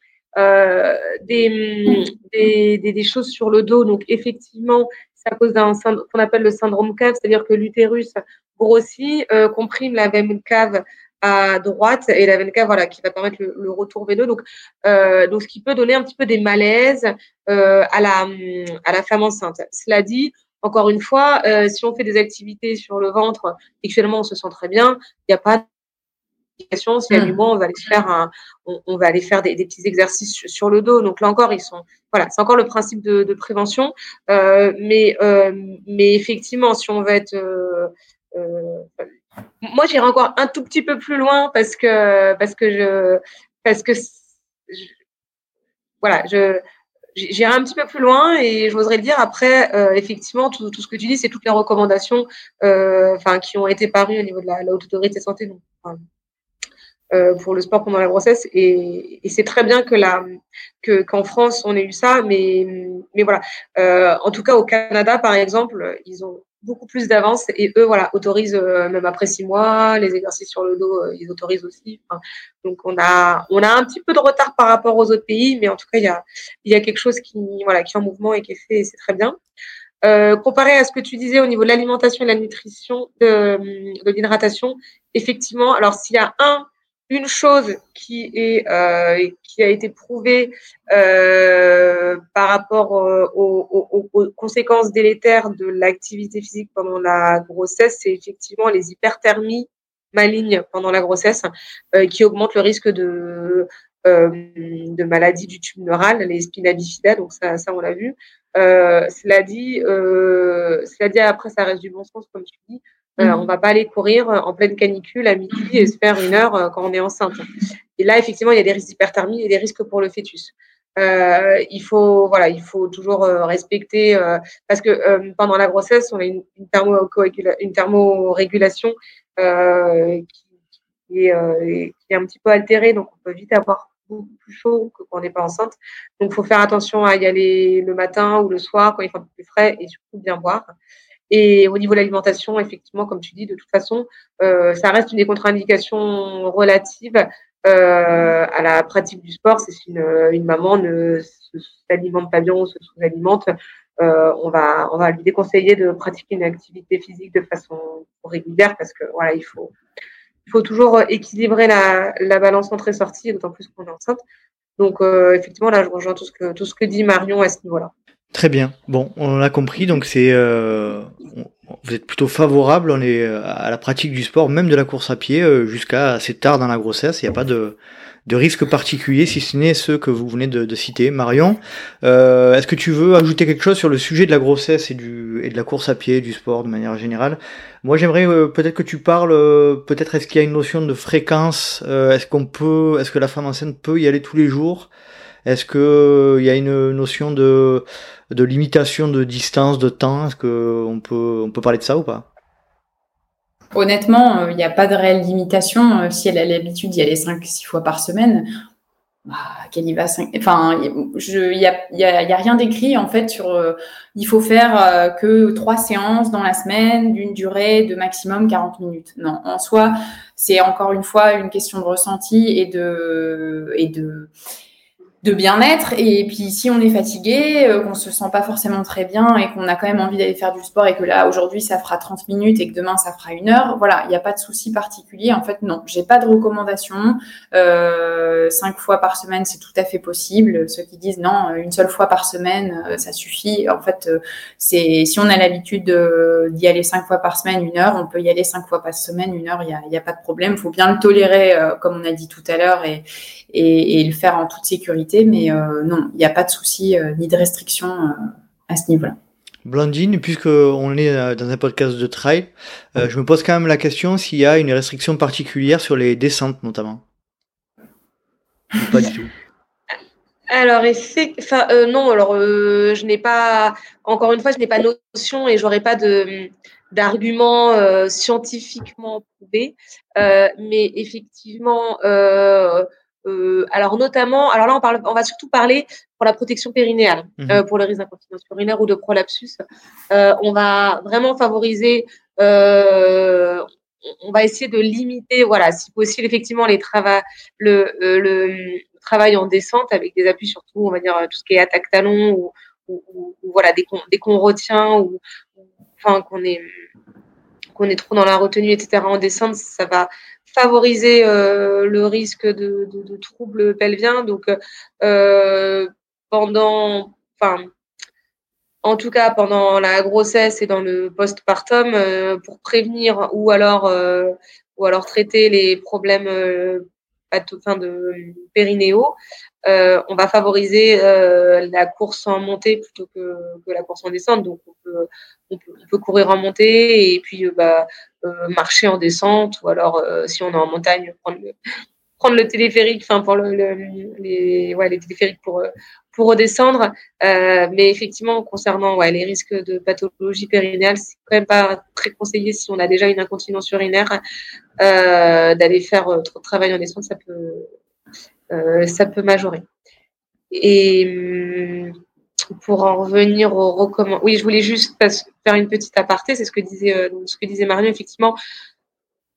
des, des, des, choses sur le dos. Donc, effectivement, c'est à cause d'un qu'on appelle le syndrome cave, c'est-à-dire que l'utérus grossit, comprime la veine cave à droite et la VNK voilà qui va permettre le, le retour veineux donc euh, donc ce qui peut donner un petit peu des malaises euh, à la à la femme enceinte cela dit encore une fois euh, si on fait des activités sur le ventre et que finalement on se sent très bien il n'y a pas y a du moins, on va aller faire un, on, on va aller faire des, des, petits exercices sur le dos. Donc là encore, ils sont, voilà, c'est encore le principe de, de prévention. Euh, mais, euh, mais effectivement, si on veut être, euh, euh moi, j'irai encore un tout petit peu plus loin parce que parce que je parce que voilà, je j'irai un petit peu plus loin et j'oserais le dire après euh, effectivement tout, tout, ce que tu dis c'est toutes les recommandations euh, qui ont été parues au niveau de la, haute autorité de santé euh, pour le sport pendant la grossesse et, et c'est très bien que la que qu'en France on ait eu ça mais mais voilà. En tout cas au Canada par exemple ils ont beaucoup plus d'avance et eux voilà autorisent euh, même après six mois les exercices sur le dos euh, ils autorisent aussi. Donc on a on a un petit peu de retard par rapport aux autres pays mais en tout cas il y a il y a quelque chose qui voilà qui est en mouvement et qui est fait et c'est très bien. Euh, comparé à ce que tu disais au niveau de l'alimentation et de la nutrition de, de l'hydratation effectivement alors s'il y a un une chose qui est euh, qui a été prouvée euh, par rapport euh, aux, conséquences délétères de l'activité physique pendant la grossesse, c'est effectivement les hyperthermies malignes pendant la grossesse qui augmentent le risque de de maladies du tube neural, les spina bifida, donc ça, ça on l'a vu. Cela dit, cela dit après ça reste du bon sens comme tu dis. Euh, mhm. on va pas aller courir en pleine canicule à midi et se faire une heure euh, quand on est enceinte. Et là, effectivement, il y a des risques d'hyperthermie et des risques pour le fœtus. Euh, il faut voilà, il faut toujours euh, respecter euh, parce que euh, pendant la grossesse, on a une, une, thermo une thermorégulation qui, qui est, qui est un petit peu altéré, donc on peut vite avoir beaucoup plus chaud que quand on n'est pas enceinte. Donc, il faut faire attention à y aller le matin ou le soir quand il fait un peu plus frais et surtout bien boire. Et au niveau de l'alimentation, effectivement, comme tu dis, de toute façon, euh, ça reste une des contre-indications relatives euh, à la pratique du sport. C'est si une, maman ne s'alimente pas bien ou se sous-alimente, euh, on va lui déconseiller de pratiquer une activité physique de façon régulière parce que voilà, il faut toujours équilibrer la, la balance entrée sortie, d'autant plus qu'on est enceinte. Donc effectivement, là, je rejoins tout ce que dit Marion à ce niveau-là. Très bien. Bon, on l'a compris. Donc c'est, euh, vous êtes plutôt favorable. Euh, à la pratique du sport, même de la course à pied, euh, jusqu'à assez tard dans la grossesse. Il n'y a pas de, risque particulier, si ce n'est ceux que vous venez de, citer. Marion, est-ce que tu veux ajouter quelque chose sur le sujet de la grossesse et de la course à pied, du sport de manière générale? Moi, j'aimerais peut-être que tu parles. peut-être est-ce qu'il y a une notion de fréquence Est-ce qu'on peut, est-ce que la femme enceinte peut y aller tous les jours? Est-ce que il y a une notion de, limitation de distance, de temps? Est-ce qu'on peut, on peut parler de ça ou pas? Honnêtement, il n'y a pas de réelle limitation. Si elle a l'habitude d'y aller 5-6 fois par semaine, bah, qu'elle y va 5. Enfin, il n'y a, rien d'écrit en fait sur. Euh, il faut faire euh, que trois séances dans la semaine d'une durée de maximum 40 minutes. Non, en soi, c'est encore une fois une question de ressenti et de de bien-être. Et puis si on est fatigué, euh, qu'on se sent pas forcément très bien et qu'on a quand même envie d'aller faire du sport et que là aujourd'hui ça fera 30 minutes et que demain ça fera une heure, voilà, il n'y a pas de souci particulier. En fait, non, j'ai pas de recommandation. Euh, cinq fois par semaine, c'est tout à fait possible. Ceux qui disent non, une seule fois par semaine, euh, ça suffit. En fait, euh, c'est si on a l'habitude d'y aller cinq fois par semaine, une heure, on peut y aller cinq fois par semaine, une heure. Il y a, y a, pas de problème. Il faut bien le tolérer, comme on a dit tout à l'heure, et, et, et le faire en toute sécurité mais euh, non, il n'y a pas de souci euh, ni de restriction euh, à ce niveau-là. Blandine, puisqu'on est dans un podcast de trail, je me pose quand même la question s'il y a une restriction particulière sur les descentes notamment. pas du tout. Alors, enfin, non, alors je n'ai pas, encore une fois, je n'ai pas notion et j'aurais pas de d'arguments scientifiquement prouvés, mais effectivement, euh, alors notamment, alors là on parle, on va surtout parler pour la protection périnéale, mhm. euh, pour le risque d'incontinence urinaire ou de prolapsus. Euh, on va vraiment favoriser, on va essayer de limiter, voilà, si possible effectivement les travaux, le, le, travail en descente avec des appuis surtout, on va dire tout ce qui est attaque talon ou, ou, ou voilà dès qu'on dès qu'on retient ou, enfin qu'on est qu'on est trop dans la retenue, etc. En descente, ça va favoriser euh, le risque de, troubles pelviens. Donc, euh, pendant, enfin, en tout cas pendant la grossesse et dans le postpartum, euh, pour prévenir ou alors, ou alors traiter les problèmes de périnéo, euh, on va favoriser la course en montée plutôt que, que, la course en descente. Donc, on peut, on peut, on peut courir en montée et puis bah, marcher en descente ou alors euh, si on est en montagne prendre le, téléphérique, enfin pour le, les, téléphériques pour pour redescendre. Euh, mais effectivement, concernant les risques de pathologie périnéale, c'est quand même pas très conseillé si on a déjà une incontinence urinaire euh, d'aller faire trop de travail en descente, ça peut euh, ça peut majorer. Et hum, pour en revenir aux recommandations. Oui, je voulais juste faire une petite aparté, c'est ce que disait euh, ce que disait Marion. Effectivement,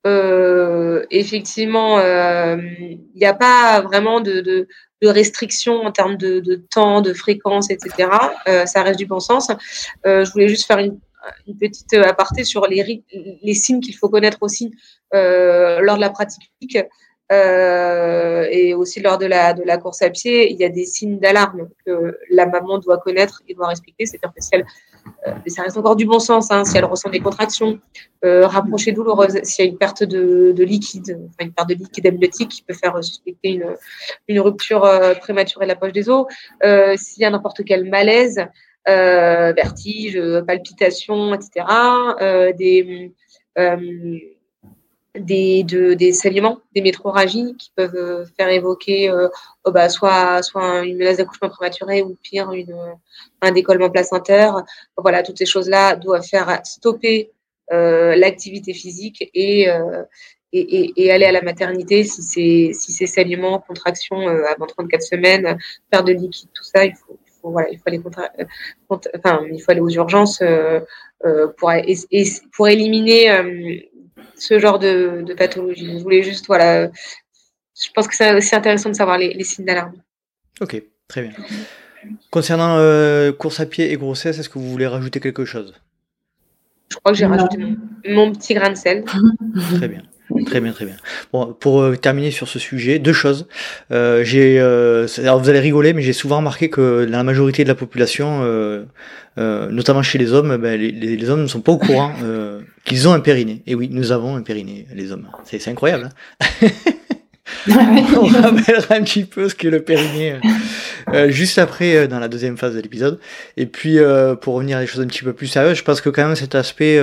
euh, effectivement, euh, il n'y a pas vraiment de, de, restrictions en termes de, de, temps, de fréquence, etc. Euh, ça reste du bon sens. Euh, je voulais juste faire une, une petite aparté sur les, les signes qu'il faut connaître aussi lors de la pratique euh, et aussi lors de la, course à pied, il y a des signes d'alarme que la maman doit connaître et doit respecter. C'est-à-dire que si elle, euh, ça reste encore du bon sens, hein, si elle ressent des contractions euh, rapprochées douloureuses, s'il y a une perte de, de liquide, enfin une perte de liquide amniotique qui peut faire suspecter une, rupture euh, prématurée de la poche des os, euh, s'il y a n'importe quel malaise, vertige, palpitations, etc., des des, de, des saignements, des métroragies qui peuvent euh, faire évoquer euh, oh bah, soit, soit une menace d'accouchement prématuré ou pire, une, un décollement placentaire. Voilà, toutes ces choses-là doivent faire stopper euh, l'activité physique et, euh, et, aller à la maternité si c'est si c'est saignement, contraction avant 34 semaines, perte de liquide, tout ça, il faut, voilà, il faut aller enfin, il faut aller aux urgences pour pour éliminer ce genre de, de, pathologie. Je voulais juste voilà, je pense que c'est intéressant de savoir les, les signes d'alarme. Ok, très bien. Concernant euh, course à pied et grossesse, est-ce que vous voulez rajouter quelque chose? Je crois que j'ai rajouté mon, petit grain de sel. Très bien. Très bien, très bien. Bon, pour euh, terminer sur ce sujet, deux choses. Euh, j'ai, alors vous allez rigoler, mais j'ai souvent remarqué que dans la majorité de la population, notamment chez les hommes, ben, les, les, hommes ne sont pas au courant qu'ils ont un périnée. Et oui, nous avons un périnée, les hommes. C'est incroyable. Hein on rappellera un petit peu ce qu'est le périnée euh, euh, juste après euh, dans la deuxième phase de l'épisode. Et puis pour revenir à des choses un petit peu plus sérieuses, je pense que quand même cet aspect,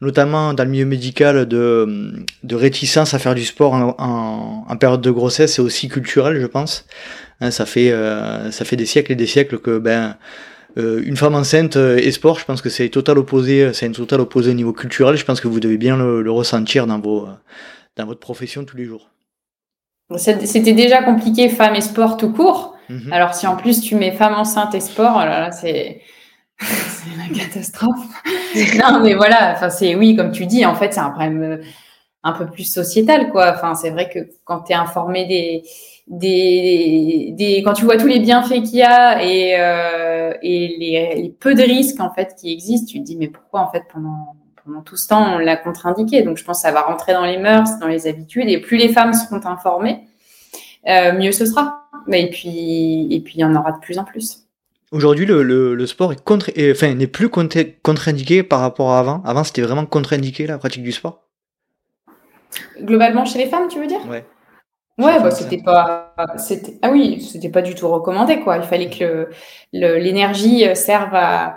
notamment dans le milieu médical, de, de réticence à faire du sport en, en, période de grossesse, c'est aussi culturel, je pense. Hein, ça fait ça fait des siècles et des siècles que ben une femme enceinte et sport, je pense que c'est total opposé, c'est un total opposé au niveau culturel. Je pense que vous devez bien le, le ressentir dans vos dans votre profession tous les jours. C'était déjà compliqué, femmes et sport tout court. Mhm. Alors, si en plus tu mets femme enceinte et sport, oh là, c'est la catastrophe. non, mais voilà, enfin, c'est oui, comme tu dis, en fait, c'est un problème euh, un peu plus sociétal, quoi. Enfin, c'est vrai que quand tu es informé des, des, des, quand tu vois tous les bienfaits qu'il y a et, euh, et les, peu de risques, en fait, qui existent, tu te dis, mais pourquoi, en fait, pendant pendant tout ce temps, on l'a contre-indiqué? Donc, je pense que ça va rentrer dans les mœurs, dans les habitudes. Et plus les femmes seront informées, euh, mieux ce sera. Et puis, et puis, il y en aura de plus en plus. Aujourd'hui, le, sport est contre, enfin, n'est plus contre-indiqué par rapport à avant. Avant, c'était vraiment contre-indiqué la pratique du sport. Globalement, chez les femmes, tu veux dire Ouais. Ouais, bah, c'était pas, c'était, ah oui, c'était pas du tout recommandé, quoi. Il fallait que l'énergie serve à,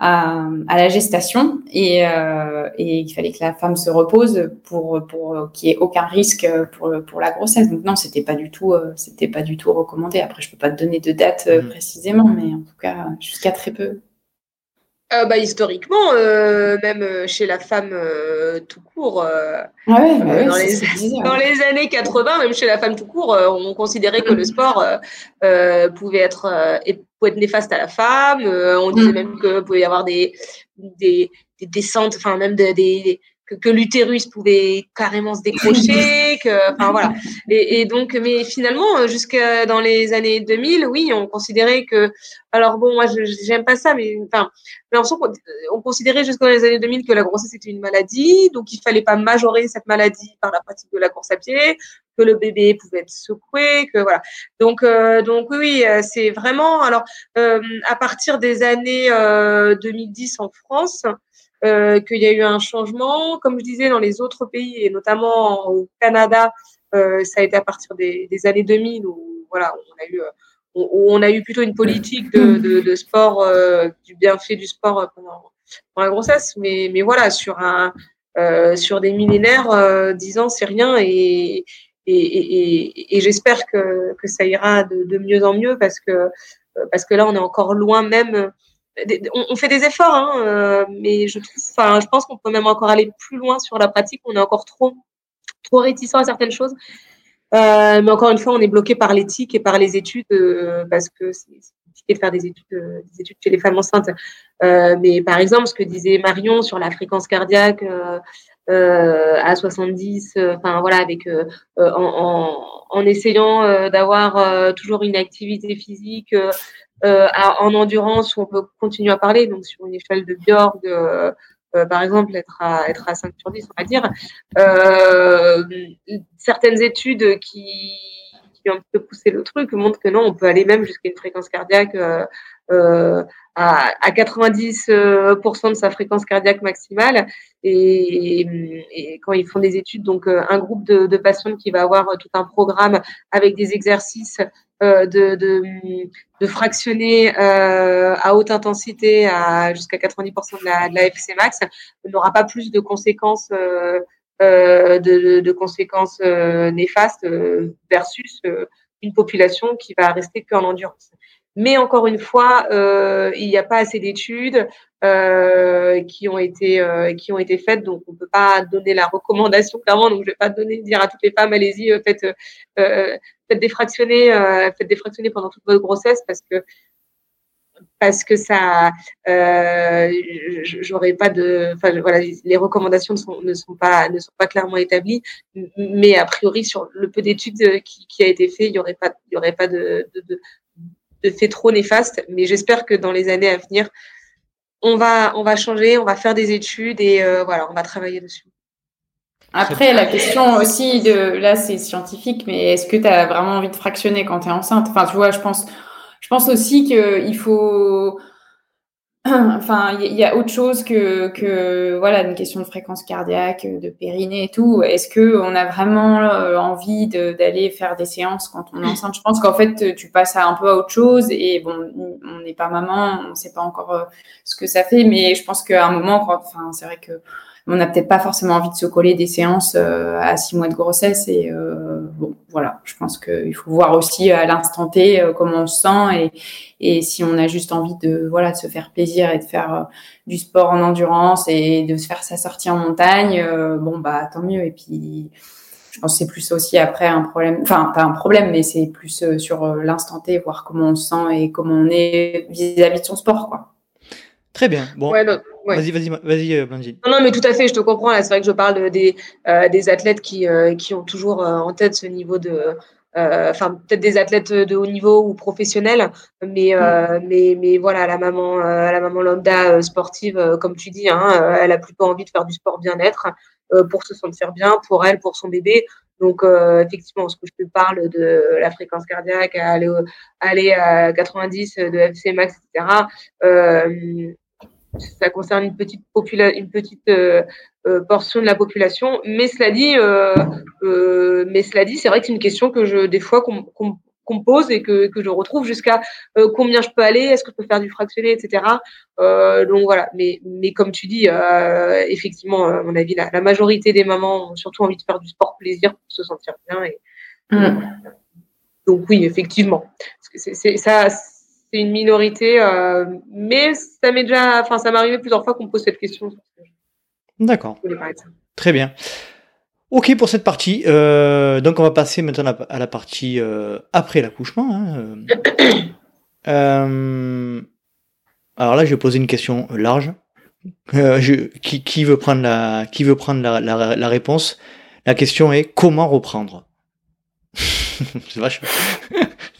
à, à la gestation et, euh, et, il fallait que la femme se repose pour, pour qu'il n'y ait aucun risque pour, pour la grossesse. Donc non, c'était pas du tout, euh, c'était pas du tout recommandé. Après, je peux pas te donner de date euh, mmh. précisément, mais en tout cas, jusqu'à très peu. Euh, bah, historiquement, euh, même euh, chez la femme tout court, ah ouais, bah dans, les, dans, les, années 80, même chez la femme tout court, on considérait que le sport pouvait être pouvait être néfaste à la femme. on disait mm. même que pouvait y avoir des, des, des descentes, enfin même des, des que, que l'utérus pouvait carrément se décrocher, enfin voilà. Et, donc, mais finalement, jusqu'à dans les années 2000, oui, on considérait que, alors bon, moi, j'aime pas ça, mais enfin, l'impression qu'on on considérait jusqu'à les années 2000 que la grossesse était une maladie, donc il fallait pas majorer cette maladie par la pratique de la course à pied, que le bébé pouvait être secoué, que voilà. Donc, euh, donc oui, euh, c'est vraiment, alors, euh, à partir des années 2010 en France, euh, qu'il y a eu un changement. Comme je disais, dans les autres pays, et notamment au Canada, euh, ça a été à partir des, des, années 2000 où voilà, on a eu, on, on a eu plutôt une politique de, de, de sport, euh, du bienfait du sport pendant, pendant, la grossesse. Mais, mais voilà, sur un, euh, sur des millénaires, euh, 10 ans, c'est rien et, et, et, et j'espère que, que ça ira de, de, mieux en mieux parce que parce que là, on est encore loin même on, fait des efforts, hein, euh, mais je trouve, je pense qu'on peut même encore aller plus loin sur la pratique. On est encore trop, trop réticent à certaines choses. Euh, mais encore une fois, on est bloqué par l'éthique et par les études euh, parce que c'est compliqué de faire des études, des études chez les femmes enceintes. mais par exemple, ce que disait Marion sur la fréquence cardiaque à 70, enfin voilà, avec en, essayant d'avoir toujours une activité physique euh, en endurance où on peut continuer à parler, donc sur une échelle de Bjorg, euh, par exemple, être à, être à 5 sur 10, on va dire. Euh, certaines études qui, qui, ont un peu poussé le truc montrent que non, on peut aller même jusqu'à une fréquence cardiaque euh, euh à, à 90% de sa fréquence cardiaque maximale. Et, quand ils font des études, donc un groupe de, patients qui va avoir tout un programme avec des exercices euh, de, fractionner euh, à haute intensité à jusqu'à 90% de la, de FC max n'aura pas plus de conséquences euh, euh de, de, conséquences néfastes versus une population qui va rester qu'en endurance. Mais encore une fois, il n'y a pas assez d'études qui ont été qui ont été faites, donc on peut pas donner la recommandation clairement. Donc je vais pas donner dire à toutes les femmes allez-y faites faites défractionner faites défractionner pendant toute votre grossesse parce que parce que ça, euh, j'aurais pas de, enfin voilà, les recommandations ne sont, ne sont pas ne sont pas clairement établies, mais a priori sur le peu d'études euh, qui, qui, a été fait, il y aurait pas il aurait pas de, de, fait trop néfaste, mais j'espère que dans les années à venir, on va on va changer, on va faire des études et euh, voilà, on va travailler dessus. Après, la question aussi de là, c'est scientifique, mais est-ce que tu as vraiment envie de fractionner quand tu es enceinte? Enfin, tu vois, je pense je pense aussi qu'il faut. Enfin, il y a autre chose que, que voilà une question de fréquence cardiaque, de périnée et tout. Est-ce que on a vraiment euh, envie d'aller faire des séances quand on est enceinte? Je pense qu'en fait, tu passes à un peu à autre chose. Et bon, on n'est pas maman, on ne sait pas encore euh, ce que ça fait, mais je pense qu'à un moment, enfin, c'est vrai que on n'a peut-être pas forcément envie de se coller des séances euh, à six mois de grossesse. Et euh, bon, voilà, je pense qu'il faut voir aussi à l'instant T euh, comment on se sent et, et si on a juste envie de voilà de se faire plaisir et de faire du sport en endurance et de se faire sa sortie en montagne, bon bah tant mieux. Et puis je pense que c'est plus aussi après un problème, enfin pas un problème, mais c'est plus sur l'instant T, voir comment on se sent et comment on est vis-à-vis de son sport, quoi. Très bien. Bon, vas-y, vas-y, vas-y, euh, Non, mais tout à fait, je te comprends. c'est vrai que je parle des, euh, des athlètes qui, euh, qui ont toujours en tête ce niveau de. Enfin, peut-être des athlètes de haut niveau ou professionnels, mais, mm. mais, mais voilà, la maman, la maman lambda sportive, comme tu dis, hein, elle a plutôt envie de faire du sport bien-être pour se sentir bien, pour elle, pour son bébé. Donc, effectivement, ce que je te parle de la fréquence cardiaque, aller, aller à 90 de FC max, etc ça concerne une petite, une petite euh, euh, portion de la population. Mais cela dit, euh, mais cela dit, c'est vrai que c'est une question que je, des fois, qu'on pose et que, que je retrouve jusqu'à combien je peux aller, est-ce que je peux faire du fractionné, etc. donc voilà. Mais, mais comme tu dis, effectivement, à mon avis, la, majorité des mamans ont surtout envie de faire du sport plaisir pour se sentir bien. Et, mmh. Donc oui, effectivement. C'est ça c'est une minorité, euh, mais ça m'est déjà, enfin, ça m'est arrivé plusieurs fois qu'on me pose cette question. D'accord. Très bien. Ok pour cette partie. Euh, donc on va passer maintenant à la partie euh, après l'accouchement. Hein. alors là, je vais poser une question large. qui, veut prendre la, qui veut prendre la, la réponse? La question est comment reprendre? C'est vache.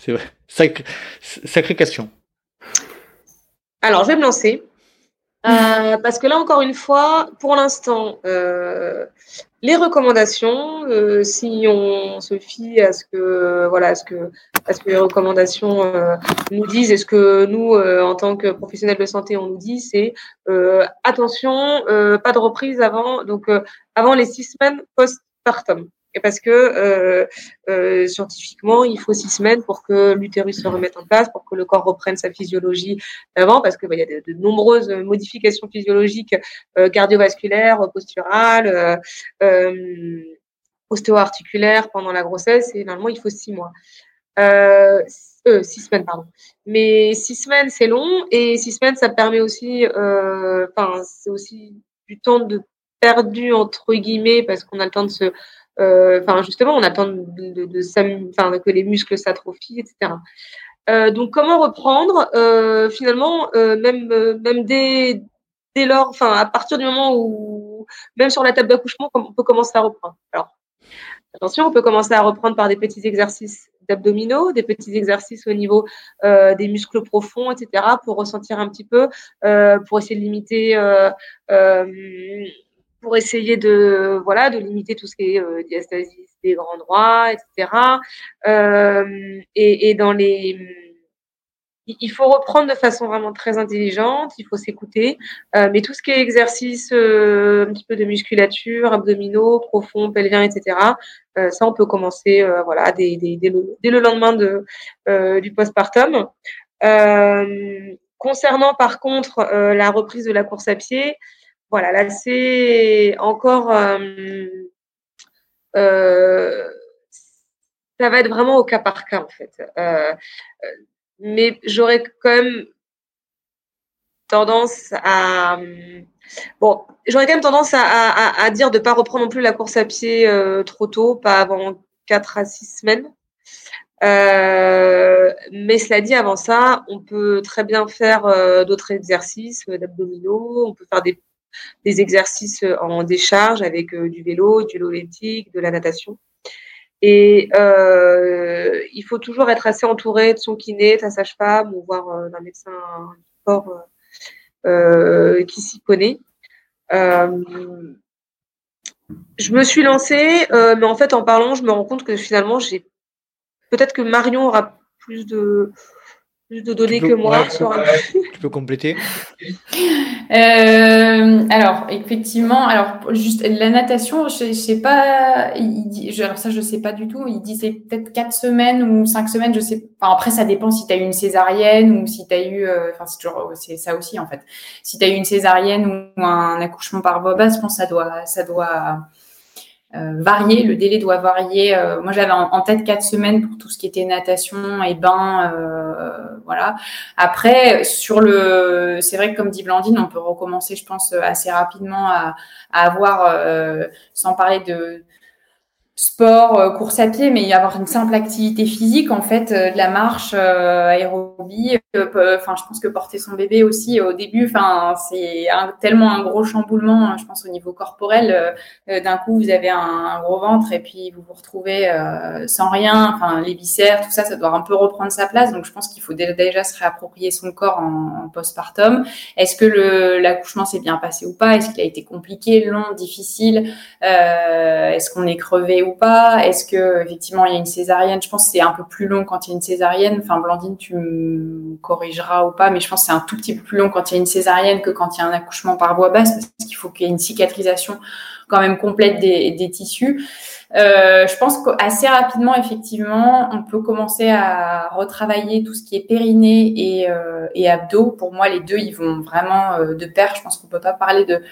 C'est vrai. Sacrée, question. Alors, je vais me lancer. Euh, parce que là, encore une fois, pour l'instant, euh, les recommandations, euh, si on se fie à ce que, voilà, ce que, à ce que les recommandations nous disent et ce que nous, en tant que professionnels de santé, on nous dit, c'est attention, pas de reprise avant, donc avant les six semaines post-partum parce que euh, euh, scientifiquement, il faut six semaines pour que l'utérus se remette en place, pour que le corps reprenne sa physiologie d'avant, parce qu'il bah, y a de, nombreuses modifications physiologiques euh, cardiovasculaires, posturales, ostéo-articulaires pendant la grossesse, et normalement, il faut six mois. six semaines, pardon. Mais six semaines, c'est long, et six semaines, ça permet aussi, enfin, c'est aussi du temps de perdu entre guillemets parce qu'on a le temps de se enfin, justement, on attend que les muscles s'atrophient, etc. Euh, donc, comment reprendre euh, Finalement, même, même dès, dès lors, enfin, à partir du moment où, même sur la table d'accouchement, on peut commencer à reprendre? Alors, attention, on peut commencer à reprendre par des petits exercices d'abdominaux, des petits exercices au niveau des muscles profonds, etc., pour ressentir un petit peu, pour essayer de limiter pour essayer de voilà de limiter tout ce qui est euh, diastasis des grands droits, etc. Euh, et, dans les il faut reprendre de façon vraiment très intelligente, il faut s'écouter, euh, mais tout ce qui est exercice, euh, un petit peu de musculature, abdominaux, profonds, pelviens, etc. Ça, on peut commencer, voilà, dès, dès, dès, le, dès, le, lendemain de, du postpartum. concernant par contre la reprise de la course à pied, voilà, là, c'est encore. Euh, euh, ça va être vraiment au cas par cas, en fait. Euh, mais j'aurais quand même tendance à bon, j'aurais quand même tendance à, dire de pas reprendre non plus la course à pied trop tôt, pas avant 4 à 6 semaines. Mais cela dit, avant ça, on peut très bien faire d'autres exercices d'abdominaux, on peut faire des, des, exercices en décharge avec du vélo, du vélo elliptique, de la natation. Et euh, il faut toujours être assez entouré de son kiné, de sa sage-femme ou voire euh, d'un médecin sport euh, qui s'y connaît. je me suis lancée, mais en fait, en parlant, je me rends compte que finalement, j'ai peut-être que Marion aura plus de plus de données que moi. tu peux compléter euh, Alors, effectivement, alors juste la natation, je, sais pas, il dit, je, alors ça je sais pas du tout. Il disait peut-être quatre semaines ou cinq semaines, je sais. Enfin, après, ça dépend si tu as eu une césarienne ou si tu as eu. Euh, enfin, c'est toujours c'est ça aussi en fait. Si tu as eu une césarienne ou un accouchement par voie basse, je pense que ça doit ça doit euh, varier, le délai doit varier. Euh, moi, j'avais en, tête quatre semaines pour tout ce qui était natation et bain, euh, voilà. Après, sur le, c'est vrai que comme dit Blandine, on peut recommencer, je pense, assez rapidement à, à avoir, sans parler de sport, euh, course à pied, mais y avoir une simple activité physique, en fait, euh, de la marche, euh, aérobie. Enfin, je pense que porter son bébé aussi au début, enfin, c'est tellement un gros chamboulement, je pense au niveau corporel. D'un coup, vous avez un, gros ventre et puis vous vous retrouvez sans rien. Enfin, les viscères, tout ça, ça doit un peu reprendre sa place. Donc, je pense qu'il faut déjà se réapproprier son corps en, en postpartum. Est-ce que l'accouchement s'est bien passé ou pas? Est-ce qu'il a été compliqué, long, difficile? Est-ce qu'on est crevé ou pas? Est-ce que effectivement il y a une césarienne? Je pense que c'est un peu plus long quand il y a une césarienne. Enfin, Blandine, tu me corrigeras ou pas, mais je pense que c'est un tout petit peu plus long quand il y a une césarienne que quand il y a un accouchement par voie basse, parce qu'il faut qu'il y ait une cicatrisation quand même complète des, tissus. Euh, je pense qu'assez rapidement, effectivement, on peut commencer à retravailler tout ce qui est périnée et, euh, abdos. Pour moi, les deux, ils vont vraiment euh, de pair. Je pense qu'on peut pas parler de,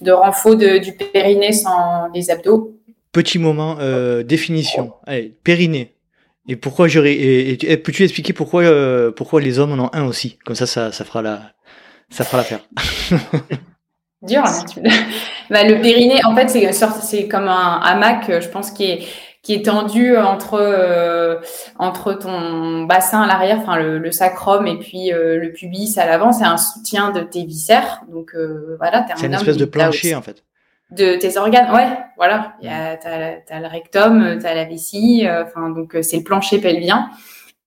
de renfort du périnée sans les abdos. Petit moment, définition. Allez, périnée. Et pourquoi j'aurais. Et, peux-tu expliquer pourquoi, euh, pourquoi les hommes en ont un aussi? Comme ça, ça, ça fera la, ça fera l'affaire. Dur, hein, bah, le périnée, en fait, c'est, c'est comme un hamac, je pense, qui est, qui est tendu entre euh, entre ton bassin à l'arrière, enfin le, le, sacrum et puis euh, le pubis à l'avant, c'est un soutien de tes viscères. Donc euh, voilà, c'est une espèce de plancher en fait de tes organes. Ouais, voilà. A, t'as, as le rectum, t'as la vessie. Euh, enfin, donc euh, c'est le plancher pelvien.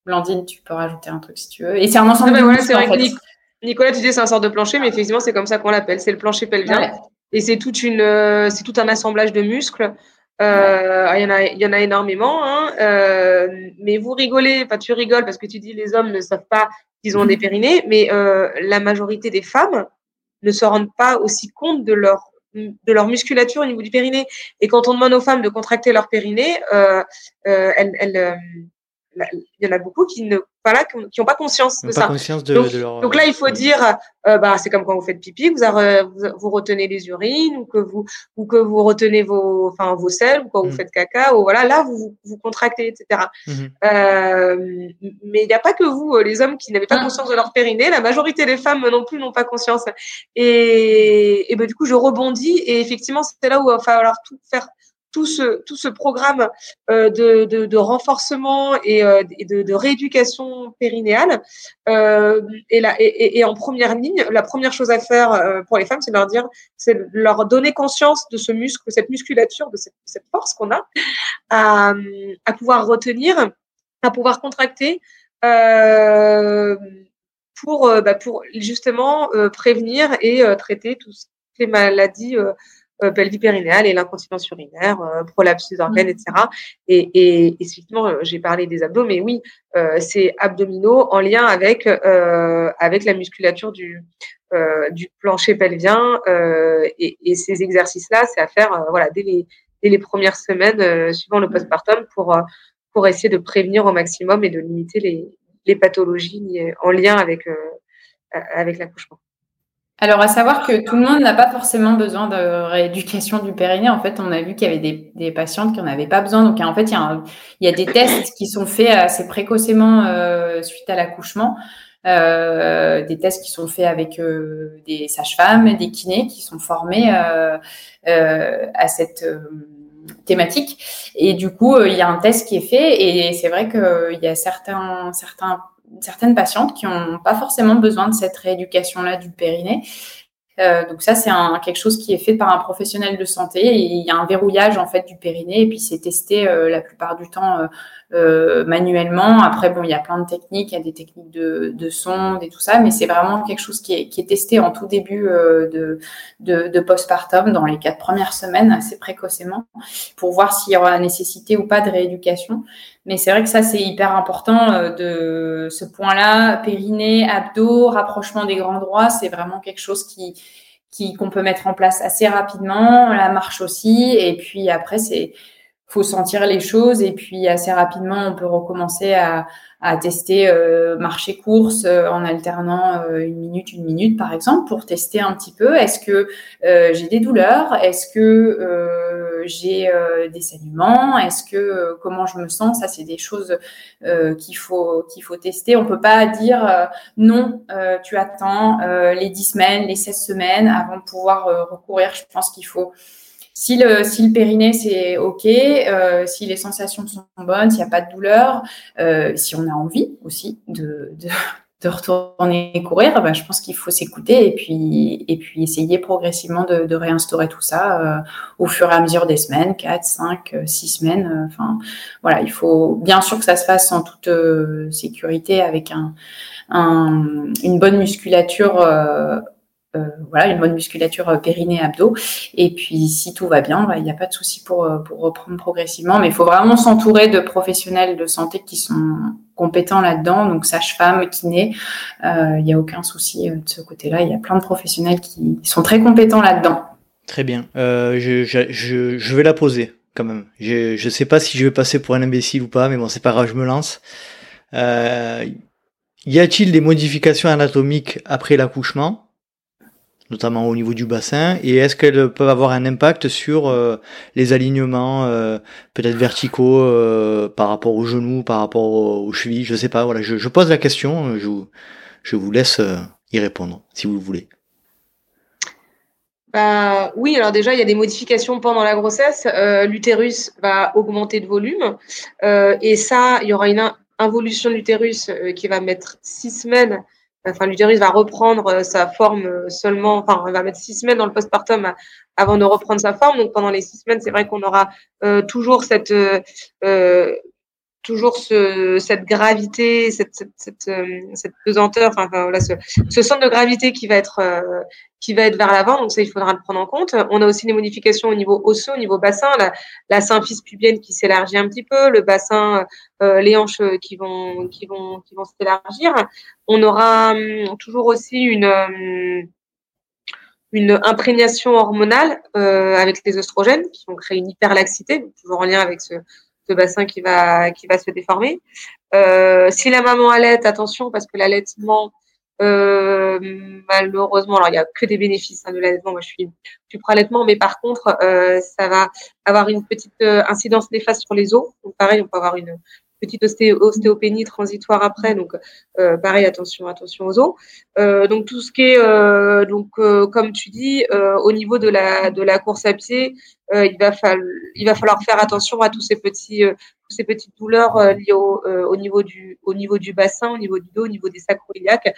Blandine, tu peux rajouter un truc si tu veux. Et c'est un ensemble ah c'est vrai que Nicolas, tu dis c'est un sort de plancher, mais effectivement c'est comme ça qu'on l'appelle. C'est le plancher pelvien. Et c'est toute une, euh, c'est tout un assemblage de muscles. Euh, Il y en a, il y en a énormément. Hein. Euh, mais vous rigolez, enfin tu rigoles parce que tu dis les hommes ne savent pas qu'ils ont des périnées, mais la majorité des femmes ne se rendent pas aussi compte de leur de leur musculature au niveau du périnée. Et quand on demande aux femmes de contracter leur périnée, euh, euh, elles, euh, il y en a beaucoup qui ne voilà, qui n'ont pas conscience de ça. donc, là, il faut dire, euh, bah, c'est comme quand vous faites pipi, vous, vous, retenez les urines ou que vous ou que vous retenez vos, enfin vos selles ou quand vous mm. faites caca ou voilà, là vous vous contractez, etc. Mm-hmm. Euh, mais il n'y a pas que vous, euh, les hommes, qui n'avaient pas ah. conscience de leur périnée. La majorité des femmes non plus n'ont pas conscience. Et, et ben, du coup, je rebondis et effectivement, c'est là où il va falloir tout faire tout ce, tout ce programme euh, de, de, renforcement et, euh, de, rééducation périnéale euh, et, la, et, et, en première ligne, la première chose à faire pour les femmes, c'est leur dire, c'est leur donner conscience de ce muscle, cette musculature, de cette, force qu'on a à, à, pouvoir retenir, à pouvoir contracter. Pour, bah, pour justement prévenir et traiter toutes les maladies euh, pelvis périnéale et l'incontinence urinaire, euh, prolapse des organes, etc. Et, et, effectivement, euh, j'ai parlé des abdos, mais oui, euh, c'est abdominaux en lien avec euh, avec la musculature du du plancher pelvien et, et, ces exercices-là, c'est à faire voilà dès les dès les premières semaines suivant le postpartum pour pour essayer de prévenir au maximum et de limiter les les pathologies en lien avec avec l'accouchement. Alors, à savoir que tout le monde n'a pas forcément besoin de rééducation du périnée. En fait, on a vu qu'il y avait des, des, patientes qui n'en avaient pas besoin. Donc, en fait, il y, a il y a des tests qui sont faits assez précocement euh, suite à l'accouchement. Euh, des tests qui sont faits avec euh, des sages-femmes, des kinés qui sont formés euh, euh, à cette euh, thématique. Et du coup, il y a un test qui est fait et c'est vrai qu'il y a certains, certains certaines patientes qui n'ont pas forcément besoin de cette rééducation-là du périnée. Euh, donc ça, c'est quelque chose qui est fait par un professionnel de santé. Il y a un verrouillage en fait du périnée et puis c'est testé euh, la plupart du temps euh, manuellement. Après, bon, il y a plein de techniques, il y a des techniques de, de sonde et tout ça, mais c'est vraiment quelque chose qui est, qui est testé en tout début euh, de, de, de postpartum, dans les quatre premières semaines, assez précocement, pour voir s'il y aura nécessité ou pas de rééducation. Mais c'est vrai que ça, c'est hyper important euh, de ce point-là, périnée, abdos, rapprochement des grands droits, c'est vraiment quelque chose qui qu'on peut mettre en place assez rapidement, la marche aussi, et puis après c'est faut sentir les choses et puis assez rapidement on peut recommencer à, à tester euh, marché course euh, en alternant euh, une minute une minute par exemple pour tester un petit peu. Est-ce que euh, j'ai des douleurs? Est-ce que j'ai des saignements? Est-ce que comment je me sens? Ça c'est des choses qu'il faut qu'il faut tester. On peut pas dire non tu attends les 10 semaines les 16 semaines avant de pouvoir recourir. Je pense qu'il faut si le, si le périnée, c'est OK, euh, si les sensations sont bonnes, s'il n'y a pas de douleur, euh, si on a envie aussi de, de, de retourner courir, ben, je pense qu'il faut s'écouter et puis, et puis essayer progressivement de, de réinstaurer tout ça euh, au fur et à mesure des semaines, 4, 5, 6 semaines. Euh, enfin, voilà, il faut bien sûr que ça se fasse en toute euh, sécurité avec un, un, une bonne musculature euh, voilà, une bonne musculature euh, périnée abdos. Et puis, si tout va bien, bah, il n'y a pas de souci pour, euh, pour reprendre progressivement. Mais il faut vraiment s'entourer de professionnels de santé qui sont compétents là-dedans, donc sage-femme, kiné. Il n'y a aucun souci de ce côté-là. Il y a plein de professionnels qui sont très compétents là-dedans. Très bien. je, je, je, vais la poser quand même. Je ne sais pas si je vais passer pour un imbécile ou pas, mais bon, c'est pas grave, je me lance. y a-t-il des modifications anatomiques après l'accouchement? Notamment au niveau du bassin, et est-ce qu'elles peuvent avoir un impact sur euh, les alignements euh, peut-être verticaux euh, par rapport aux genoux, par rapport aux, chevilles, je sais pas. Voilà, je, pose la question, je, je vous laisse y répondre si vous le voulez. Bah, oui, alors déjà, il y a des modifications pendant la grossesse. l'utérus va augmenter de volume. et ça, il y aura une involution de l'utérus qui va mettre six semaines enfin l'utérus va reprendre euh, sa forme euh, seulement, enfin on va mettre six semaines dans le postpartum avant de reprendre sa forme. Donc pendant les six semaines, c'est vrai qu'on aura euh, toujours cette euh, toujours ce, cette gravité, cette, euh, pesanteur, ce, ce, centre de gravité qui va être euh, qui va être vers l'avant. Donc ça, il faudra le prendre en compte. On a aussi des modifications au niveau osseux, au niveau bassin, la, la pubienne qui s'élargit un petit peu, le bassin, euh, les hanches qui vont qui vont qui vont s'élargir. On aura hum, toujours aussi une hum, une imprégnation hormonale avec les oestrogènes qui vont créer une hyperlaxité, toujours en lien avec ce, ce bassin qui va, qui va se déformer. Euh, si la maman allait, attention, parce que l'allaitement, euh, malheureusement, alors il n'y a que des bénéfices hein, de l'allaitement. Moi, je suis, je suis allaitement, mais par contre, euh, ça va avoir une petite incidence néfaste sur les os. Donc, pareil, on peut avoir une, petite ostéopénie transitoire après. Donc, pareil, attention, attention aux os. Donc, tout ce qui est, donc, comme tu dis, au niveau de la, de la course à pied, il, va falloir, il va falloir faire attention à tous ces petits, ces petites douleurs liées au, au, niveau du, au niveau du bassin, au niveau du dos, au niveau des sacroiliaques,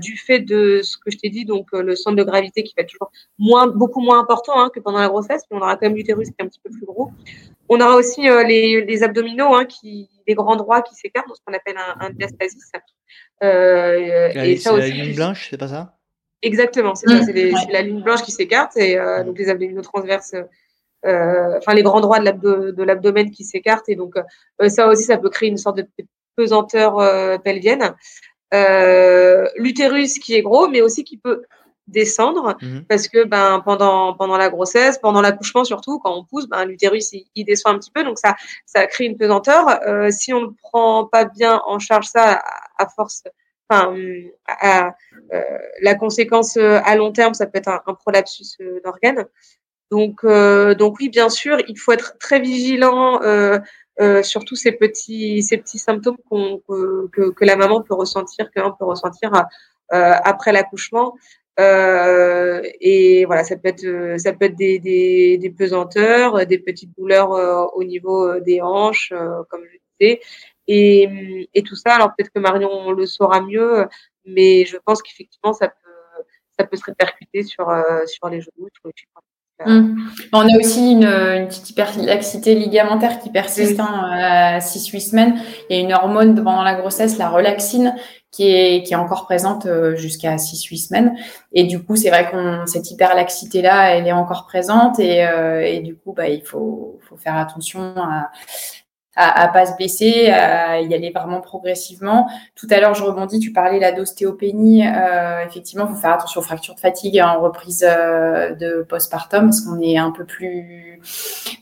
du fait de ce que je t'ai dit, donc le centre de gravité qui va être toujours moins, beaucoup moins important hein, que pendant la grossesse, mais on aura quand même l'utérus qui est un petit peu plus gros. On aura aussi les, les abdominaux hein, qui des grands droits qui s'écartent, ce qu'on appelle un, un diastasis. Euh, et ça aussi, la ligne blanche, c'est pas ça? Exactement, c'est ça, c'est la ligne blanche qui s'écarte et euh, donc les abdominaux transverses, euh, enfin les grands droits de l'abdomen qui s'écartent et donc euh, ça aussi, ça peut créer une sorte de pesanteur euh, pelvienne. Euh, L'utérus qui est gros, mais aussi qui peut descendre mmh parce que ben pendant pendant la grossesse, pendant l'accouchement surtout quand on pousse, ben l'utérus il, descend un petit peu donc ça ça crée une pesanteur. Euh, si on ne prend pas bien en charge ça à, force enfin, la conséquence à long terme, ça peut être un, prolapsus d'organes. Donc, donc oui, bien sûr, il faut être très vigilant euh, surtout ces petits, ces petits symptômes que, que, la maman peut ressentir, que l'on peut ressentir euh, après l'accouchement. Euh, et voilà, ça peut être, ça peut être des, des, des pesanteurs, des petites douleurs euh, au niveau des hanches, comme je disais. Et, et tout ça, alors peut-être que Marion le saura mieux, mais je pense qu'effectivement, ça peut, ça peut se répercuter sur, sur les genoux, sur les Mmh. On a aussi une, petite hyperlaxité ligamentaire qui persiste hein, à 6-8 semaines. Il y a une hormone pendant la grossesse, la relaxine, qui est, qui est encore présente euh, jusqu'à 6-8 semaines. Et du coup, c'est vrai qu'on cette hyperlaxité-là, elle est encore présente. Et, euh, et du coup, bah, il faut, faut faire attention à, à, à pas se blesser, à y aller vraiment progressivement. Tout à l'heure, je rebondis, tu parlais là d'ostéopénie. Euh, effectivement, faut faire attention aux fractures de fatigue en reprise euh, de postpartum parce qu'on est un peu plus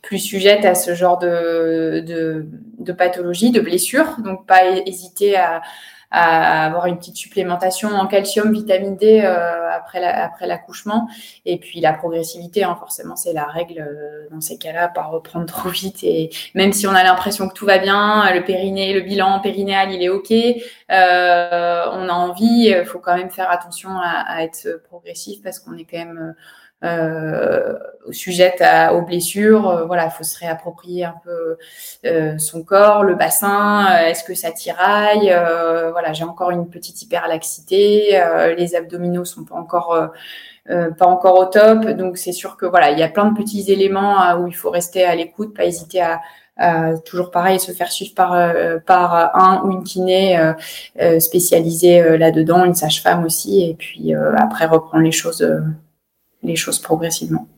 plus sujette à ce genre de, de, de pathologie, de blessure. Donc, pas hésiter à à avoir une petite supplémentation en calcium, vitamine D euh, après la, après l'accouchement. Et puis la progressivité, hein, forcément, c'est la règle euh, dans ces cas-là, pas reprendre trop vite. Et même si on a l'impression que tout va bien, le périnée, le bilan périnéal, il est ok, euh, on a envie, faut quand même faire attention à, à être progressif parce qu'on est quand même sujette à, aux blessures. Euh, voilà, il faut se réapproprier un peu euh, son corps, le bassin. Euh, est-ce que ça tiraille Voilà, j'ai encore une petite hyperlaxité. les abdominaux sont pas encore pas encore au top. Donc c'est sûr que voilà, il y a plein de petits éléments où il faut rester à l'écoute, pas hésiter à, toujours pareil, se faire suivre par, par un ou une kiné euh, spécialisée là-dedans, une sage-femme aussi, et puis après reprendre les choses les choses progressivement.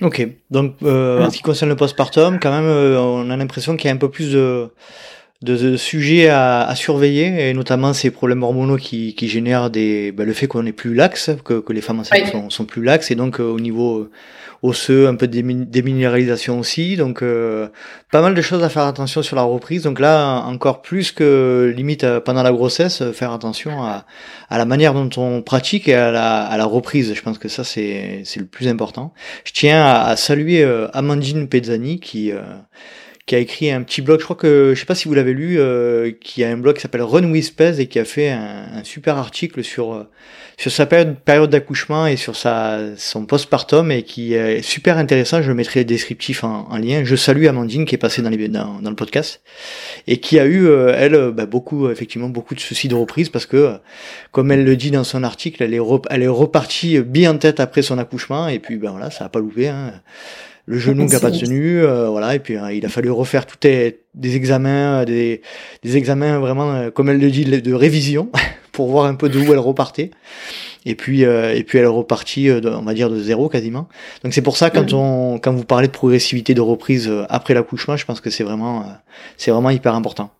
Ok, donc euh, en ce qui concerne le postpartum, quand même, euh, on a l'impression qu'il y a un peu plus de, de, sujets à, à, surveiller, et notamment ces problèmes hormonaux qui, qui génèrent des, ben, le fait qu'on est plus laxe, que, que les femmes enceintes sont, sont, plus laxes, et donc euh, au niveau osseux, un peu de déminéralisation aussi. Donc euh, pas mal de choses à faire attention sur la reprise. Donc là, encore plus que limite euh, pendant la grossesse, euh, faire attention à, à la manière dont on pratique et à la, à la reprise. Je pense que ça, c'est le plus important. Je tiens à, saluer Amandine Pezzani qui qui a écrit un petit blog, je crois que, je sais pas si vous l'avez lu, euh, qui a un blog qui s'appelle Run with Pez et qui a fait un, un super article sur euh, sur sa période, période d'accouchement et sur sa son postpartum et qui est super intéressant. Je mettrai le descriptif en, en lien. Je salue Amandine qui est passée dans, les, dans, dans le podcast et qui a eu euh, elle bah, beaucoup effectivement beaucoup de soucis de reprise parce que comme elle le dit dans son article, elle est elle est repartie bien en tête après son accouchement et puis ben voilà, ça a pas loupé. Hein le genou qui n'a pas tenu, euh, voilà, et puis euh, il a fallu refaire tout des examens, des, des examens vraiment, euh, comme elle le dit, de révision, pour voir un peu d'où elle repartait. Et puis, et puis elle est repartie, on va dire, de zéro quasiment. Donc c'est pour ça quand on, quand vous parlez de progressivité de reprise après l'accouchement, je pense que c'est vraiment, c'est vraiment hyper important.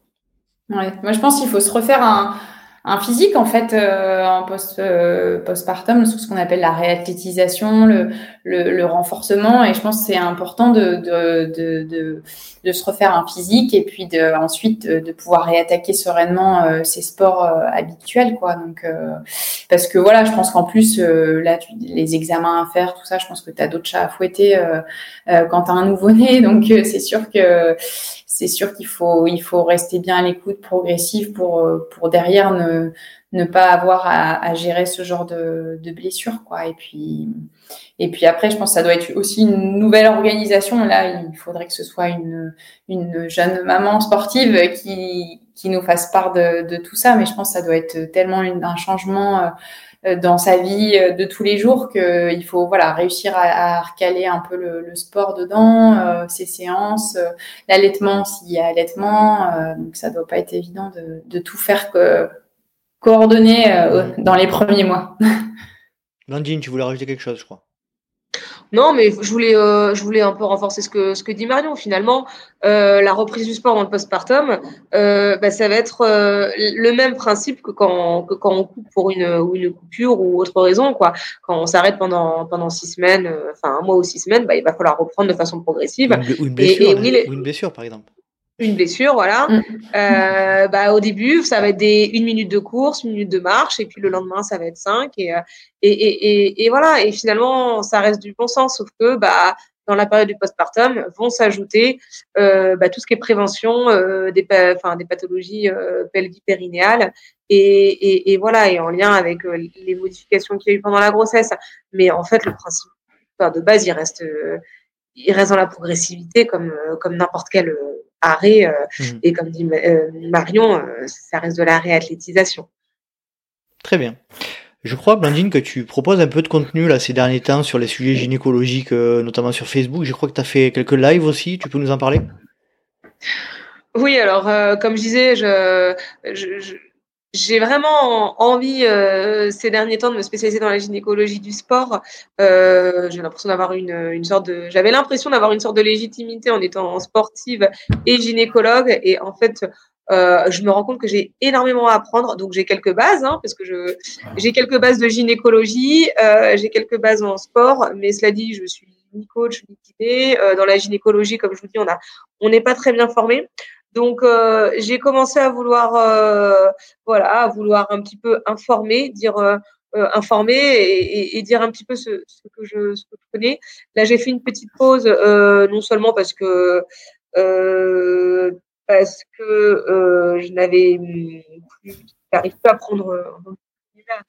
Ouais, moi je pense qu'il faut se refaire un un physique en fait euh, en post euh, postpartum, ce qu'on appelle la réathlétisation, le, le, le, renforcement, et je pense c'est important de, de, de, de, de se refaire un physique et puis de, ensuite de, pouvoir réattaquer sereinement euh, ses sports euh, habituels quoi. Donc parce que voilà, je pense qu'en plus là tu, les examens à faire, tout ça, je pense que tu as d'autres chats à fouetter quand tu as un nouveau-né, donc c'est sûr que c'est sûr qu'il faut, il faut rester bien à l'écoute progressive pour, euh, pour derrière ne, ne pas avoir à, gérer ce genre de, de blessures, quoi. Et puis, et puis après, je pense que ça doit être aussi une nouvelle organisation. Là, il faudrait que ce soit une, une jeune maman sportive qui, qui nous fasse part de, tout ça. Mais je pense que ça doit être tellement un changement euh, dans sa vie euh, de tous les jours qu'il faut voilà réussir à, à recaler un peu le, le sport dedans, euh, ses séances, l'allaitement s'il y a allaitement. donc ça doit pas être évident de, de tout faire que, coordonner dans les premiers mois. Landine, tu voulais rajouter quelque chose, je crois. Non, mais je voulais, euh, je voulais un peu renforcer ce que, ce que dit Marion. Finalement, euh, la reprise du sport dans le postpartum, euh, bah, ça va être euh, le même principe que quand, que quand on coupe pour une, ou une coupure ou autre raison. Quoi. Quand on s'arrête pendant, pendant six semaines, euh, enfin un mois ou six semaines, bah, il va falloir reprendre de façon progressive. Ou une, blessure, ou une blessure par exemple. Une blessure, voilà. Mm. Euh, bah, au début, ça va être des une minute de course, une minute de marche, et puis le lendemain, ça va être cinq. Et, euh, et, et, et, voilà. Et finalement, ça reste du bon sens, sauf que bah, dans la période du postpartum, vont s'ajouter euh, bah, tout ce qui est prévention euh, des, enfin, des pathologies euh, pelvipérinéales et, et, et, voilà, et en lien avec euh, les modifications qu'il y a eu pendant la grossesse. Mais en fait, le principe de base, il reste, il reste dans la progressivité comme, comme n'importe quel arrêt. Mmh. Et comme dit Marion, ça reste de la réathlétisation. Très bien. Je crois, Blandine, que tu proposes un peu de contenu là ces derniers temps sur les sujets gynécologiques, euh, notamment sur Facebook. Je crois que tu as fait quelques lives aussi. Tu peux nous en parler? Oui, alors euh, comme je disais, je, j'ai vraiment envie euh, ces derniers temps de me spécialiser dans la gynécologie du sport. j'ai l'impression d'avoir une, une sorte de, j'avais l'impression d'avoir une sorte de légitimité en étant sportive et gynécologue. Et en fait, euh, je me rends compte que j'ai énormément à apprendre. Donc j'ai quelques bases, hein, parce que je j'ai quelques bases de gynécologie, euh, j'ai quelques bases en sport, mais cela dit, je suis ni coach ni kiné. Euh, dans la gynécologie, comme je vous dis, on a on n'est pas très bien formé. Donc euh, j'ai commencé à vouloir euh, voilà, à vouloir un petit peu informer, dire informer et, dire un petit peu ce, que je ce que je connais. Là j'ai fait une petite pause, non seulement parce que euh, parce que euh, je n'avais plus, j'arrive pas à prendre, à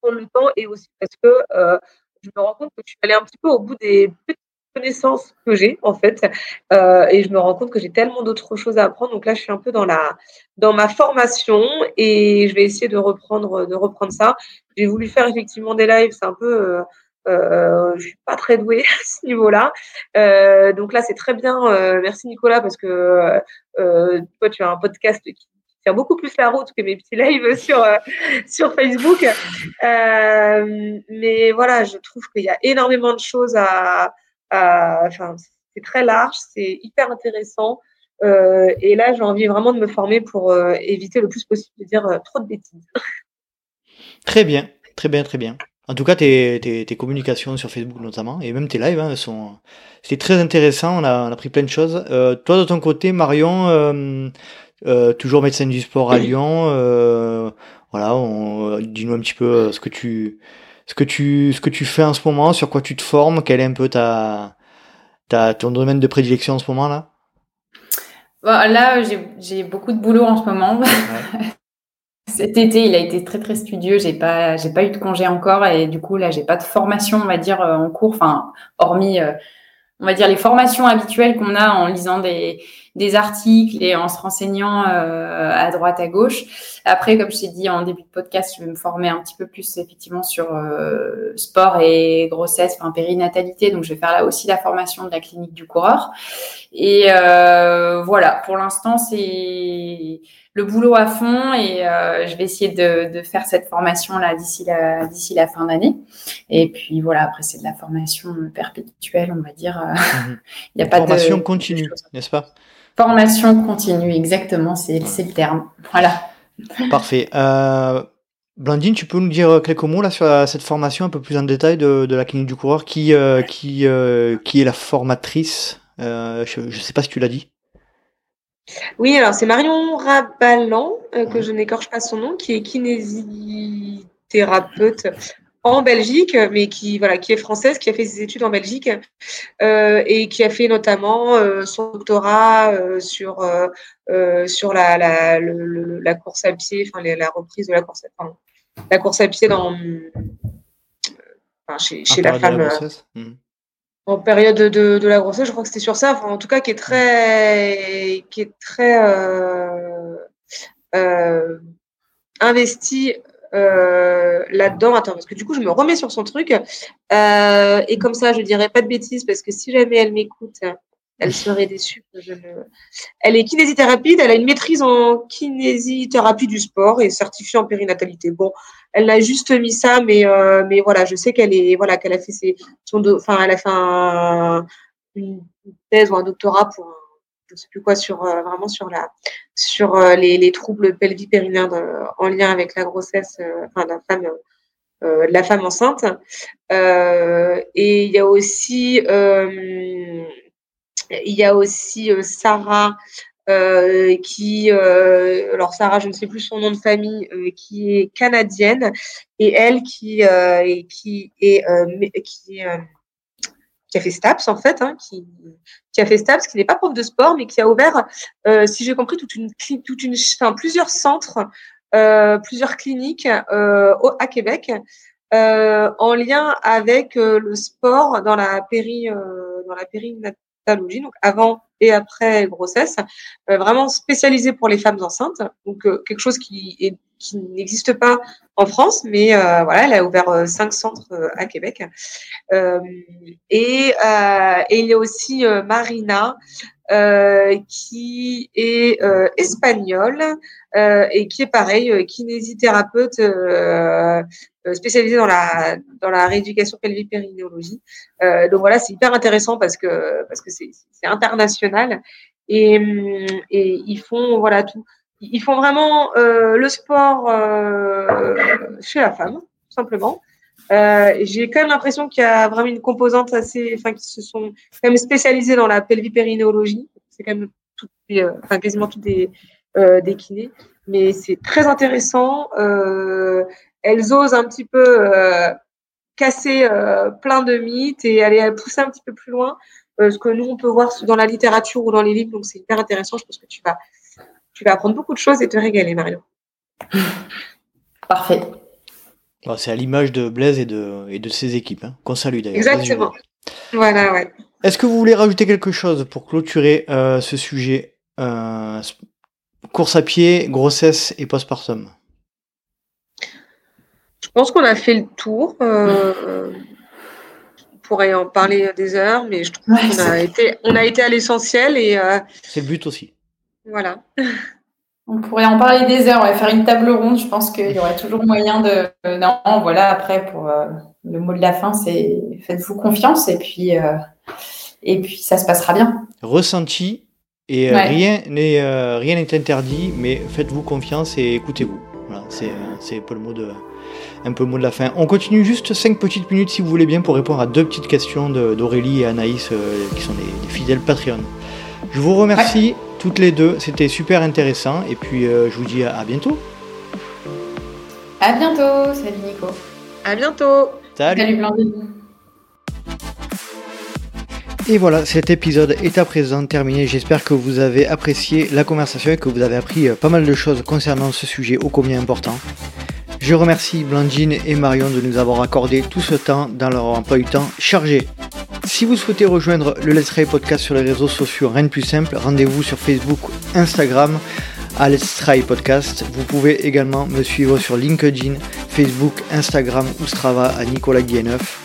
prendre le temps et aussi parce que euh, je me rends compte que je suis allée un petit peu au bout des petites connaissances que j'ai en fait euh, et je me rends compte que j'ai tellement d'autres choses à apprendre donc là je suis un peu dans la dans ma formation et je vais essayer de reprendre de reprendre ça j'ai voulu faire effectivement des lives c'est un peu euh, je suis pas très douée à ce niveau-là. Euh, donc là, c'est très bien. Euh, merci Nicolas parce que euh, toi, tu as un podcast qui tient beaucoup plus la route que mes petits lives sur euh, sur Facebook. Euh, mais voilà, je trouve qu'il y a énormément de choses à. À enfin, c'est très large, c'est hyper intéressant. et là, j'ai envie vraiment de me former pour éviter le plus possible de dire trop de bêtises. Très bien, très bien, très bien. En tout cas, tes, tes, tes, communications sur Facebook notamment, et même tes lives, hein, sont, c'était très intéressant. On a, on a appris plein de choses. Euh, toi, de ton côté, Marion, euh, euh, toujours médecin du sport à Lyon. Euh, voilà, dis-nous un petit peu euh, ce que tu, ce que tu, ce que tu fais en ce moment, sur quoi tu te formes, quel est un peu ta, ta ton domaine de prédilection en ce moment là? Bon, là, j'ai beaucoup de boulot en ce moment. Ouais. Cet été, il a été très très studieux. J'ai pas, j'ai pas eu de congé encore et du coup là, j'ai pas de formation, on va dire, euh, en cours. Enfin, hormis, euh, on va dire les formations habituelles qu'on a en lisant des, articles et en se renseignant euh, à droite à gauche. Après, comme je t'ai dit en début de podcast, je vais me former un petit peu plus effectivement sur sport et grossesse, enfin périnatalité. Donc, je vais faire là aussi la formation de la clinique du coureur. Et voilà, pour l'instant, c'est le boulot à fond et euh, je vais essayer de, de faire cette formation là d'ici la d'ici la fin d'année. Et puis voilà, après c'est de la formation perpétuelle, on va dire. Mhm. Il y a pas formation continue, n'est-ce pas? Formation continue, exactement, c'est le terme. Voilà. Parfait. Euh, Blandine, tu peux nous dire quelques mots là sur cette formation un peu plus en détail de, de la clinique du coureur qui euh, qui euh, qui est la formatrice? Euh, Je ne sais pas si tu l'as dit. Oui, alors c'est Marion Rabalan, euh, que je n'écorche pas son nom, qui est kinésithérapeute en Belgique, mais qui voilà, qui est française, qui a fait ses études en Belgique euh, et qui a fait notamment euh, son doctorat sur sur la la, la course à pied, enfin la reprise de la course, à, la course à pied dans chez, chez la femme en période de, de, la grossesse, je crois que c'était sur ça. Enfin, en tout cas, qui est très, qui est très euh, euh, investi euh, là-dedans. Attends, parce que du coup, je me remets sur son truc. Et comme ça, je dirais pas de bêtises parce que si jamais elle m'écoute, elle serait déçue. Elle est kinésithérapeute, elle a une maîtrise en kinésithérapie du sport et certifiée en périnatalité. Bon, elle a juste mis ça, mais euh, mais voilà, je sais qu'elle est voilà qu'elle a fait ses son enfin elle a fait un, une thèse ou un doctorat pour je sais plus quoi sur euh, vraiment sur la sur euh, les, les troubles pelvipérinaires en lien avec la grossesse enfin la femme la femme enceinte. Et il y a aussi il y a aussi Sarah qui, alors Sarah, je ne sais plus son nom de famille, qui est canadienne, et elle qui, qui est, qui, a fait STAPS en fait, hein, qui, qui a fait STAPS, qui n'est pas prof de sport, mais qui a ouvert, euh, si j'ai compris, toute une, toute une, enfin, plusieurs centres, euh, plusieurs cliniques euh, à Québec, euh, en lien avec euh, le sport dans la péri, euh, dans la donc avant et après grossesse, vraiment spécialisé pour les femmes enceintes, donc quelque chose qui est qui n'existe pas en France, mais euh, voilà, elle a ouvert euh, cinq centres euh, à Québec. Et, il y a aussi Marina, qui est espagnole et qui est pareil, kinésithérapeute spécialisée dans la dans la rééducation pelvipérinéologie. donc voilà, c'est hyper intéressant parce que parce que c'est international et, et ils font voilà tout ils font vraiment euh, le sport euh, chez la femme, tout simplement. Euh, j'ai quand même l'impression qu'il y a vraiment une composante assez, enfin, qui se sont quand même spécialisés dans la pelvipérinéologie. C'est quand même tout, enfin, quasiment toutes des, des kinés, mais c'est très intéressant. elles osent un petit peu casser plein de mythes et aller pousser un petit peu plus loin ce que nous on peut voir dans la littérature ou dans les livres. Donc c'est hyper intéressant. Je pense que tu vas tu vas apprendre beaucoup de choses et te régaler, Mario. Parfait. c'est à l'image de Blaise et de, et de ses équipes, hein, qu'on salue d'ailleurs. Exactement. Voilà, ouais. Est-ce que vous voulez rajouter quelque chose pour clôturer euh, ce sujet euh, Course à pied, grossesse et postpartum? Je pense qu'on a fait le tour. Euh, on pourrait en parler des heures, mais je trouve qu'on a été, on a été à l'essentiel et. c'est le but aussi. Voilà. On pourrait en parler des heures, on va faire une table ronde. Je pense qu'il y aurait toujours moyen de. Non, voilà, après, pour euh, le mot de la fin, c'est faites-vous confiance et puis, euh, et puis ça se passera bien. Ressenti et euh, rien n'est rien n'est interdit, mais faites-vous confiance et écoutez-vous. Voilà, c'est un peu le mot de un peu le mot de la fin. On continue juste 5 petites minutes si vous voulez bien pour répondre à deux petites questions d'Aurélie et Anaïs qui sont des, fidèles Patreon. Je vous remercie toutes les deux. C'était super intéressant. Et puis, euh, je vous dis à, bientôt. À bientôt. Salut Nico. À bientôt. Salut. Salut Blandine. Et voilà, cet épisode est à présent terminé. J'espère que vous avez apprécié la conversation et que vous avez appris euh, pas mal de choses concernant ce sujet ô combien important. Je remercie Blandine et Marion de nous avoir accordé tout ce temps dans leur emploi du temps chargé. Si vous souhaitez rejoindre le Let's Try Podcast sur les réseaux sociaux, rien de plus simple, rendez-vous sur Facebook, Instagram à Let's Try Podcast. Vous pouvez également me suivre sur LinkedIn, Facebook, Instagram ou Strava à Nicolas Guilleneuf.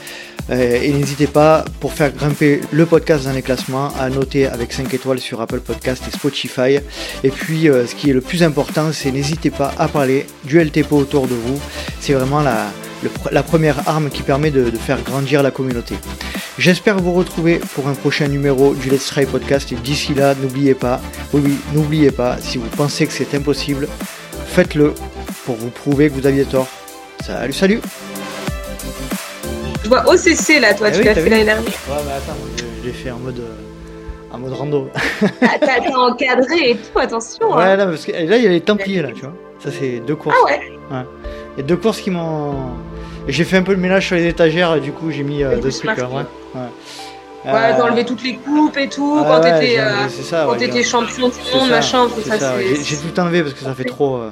Euh, et n'hésitez pas, pour faire grimper le podcast dans les classements, à noter avec 5 étoiles sur Apple Podcast et Spotify. Et puis, euh, ce qui est le plus important, c'est n'hésitez pas à parler du LTP autour de vous. C'est vraiment la, la première arme qui permet de, faire grandir la communauté. J'espère vous retrouver pour un prochain numéro du Let's Try Podcast et d'ici là, n'oubliez pas, oui, oui, n'oubliez pas, si vous pensez que c'est impossible, faites-le pour vous prouver que vous aviez tort. Salut, salut Je vois OCC là, toi, eh tu l'as fait l'année dernière. Ouais, mais attends, je, l'ai fait en mode, euh, en mode rando. Ah, t'as encadré et tout, attention. Ouais, hein. là, parce que là, il y a les Templiers là, tu vois. Ça, c'est deux courses. Ah ouais. ouais. Il y a deux courses qui m'ont j'ai fait un peu le ménage sur les étagères, du coup j'ai mis euh, deux trucs. Ouais. Ouais, ouais d'enlever toutes les coupes et tout, quand t'étais euh, champion du monde, machin, tout ça. J'ai tout enlevé parce que ça fait trop. Euh,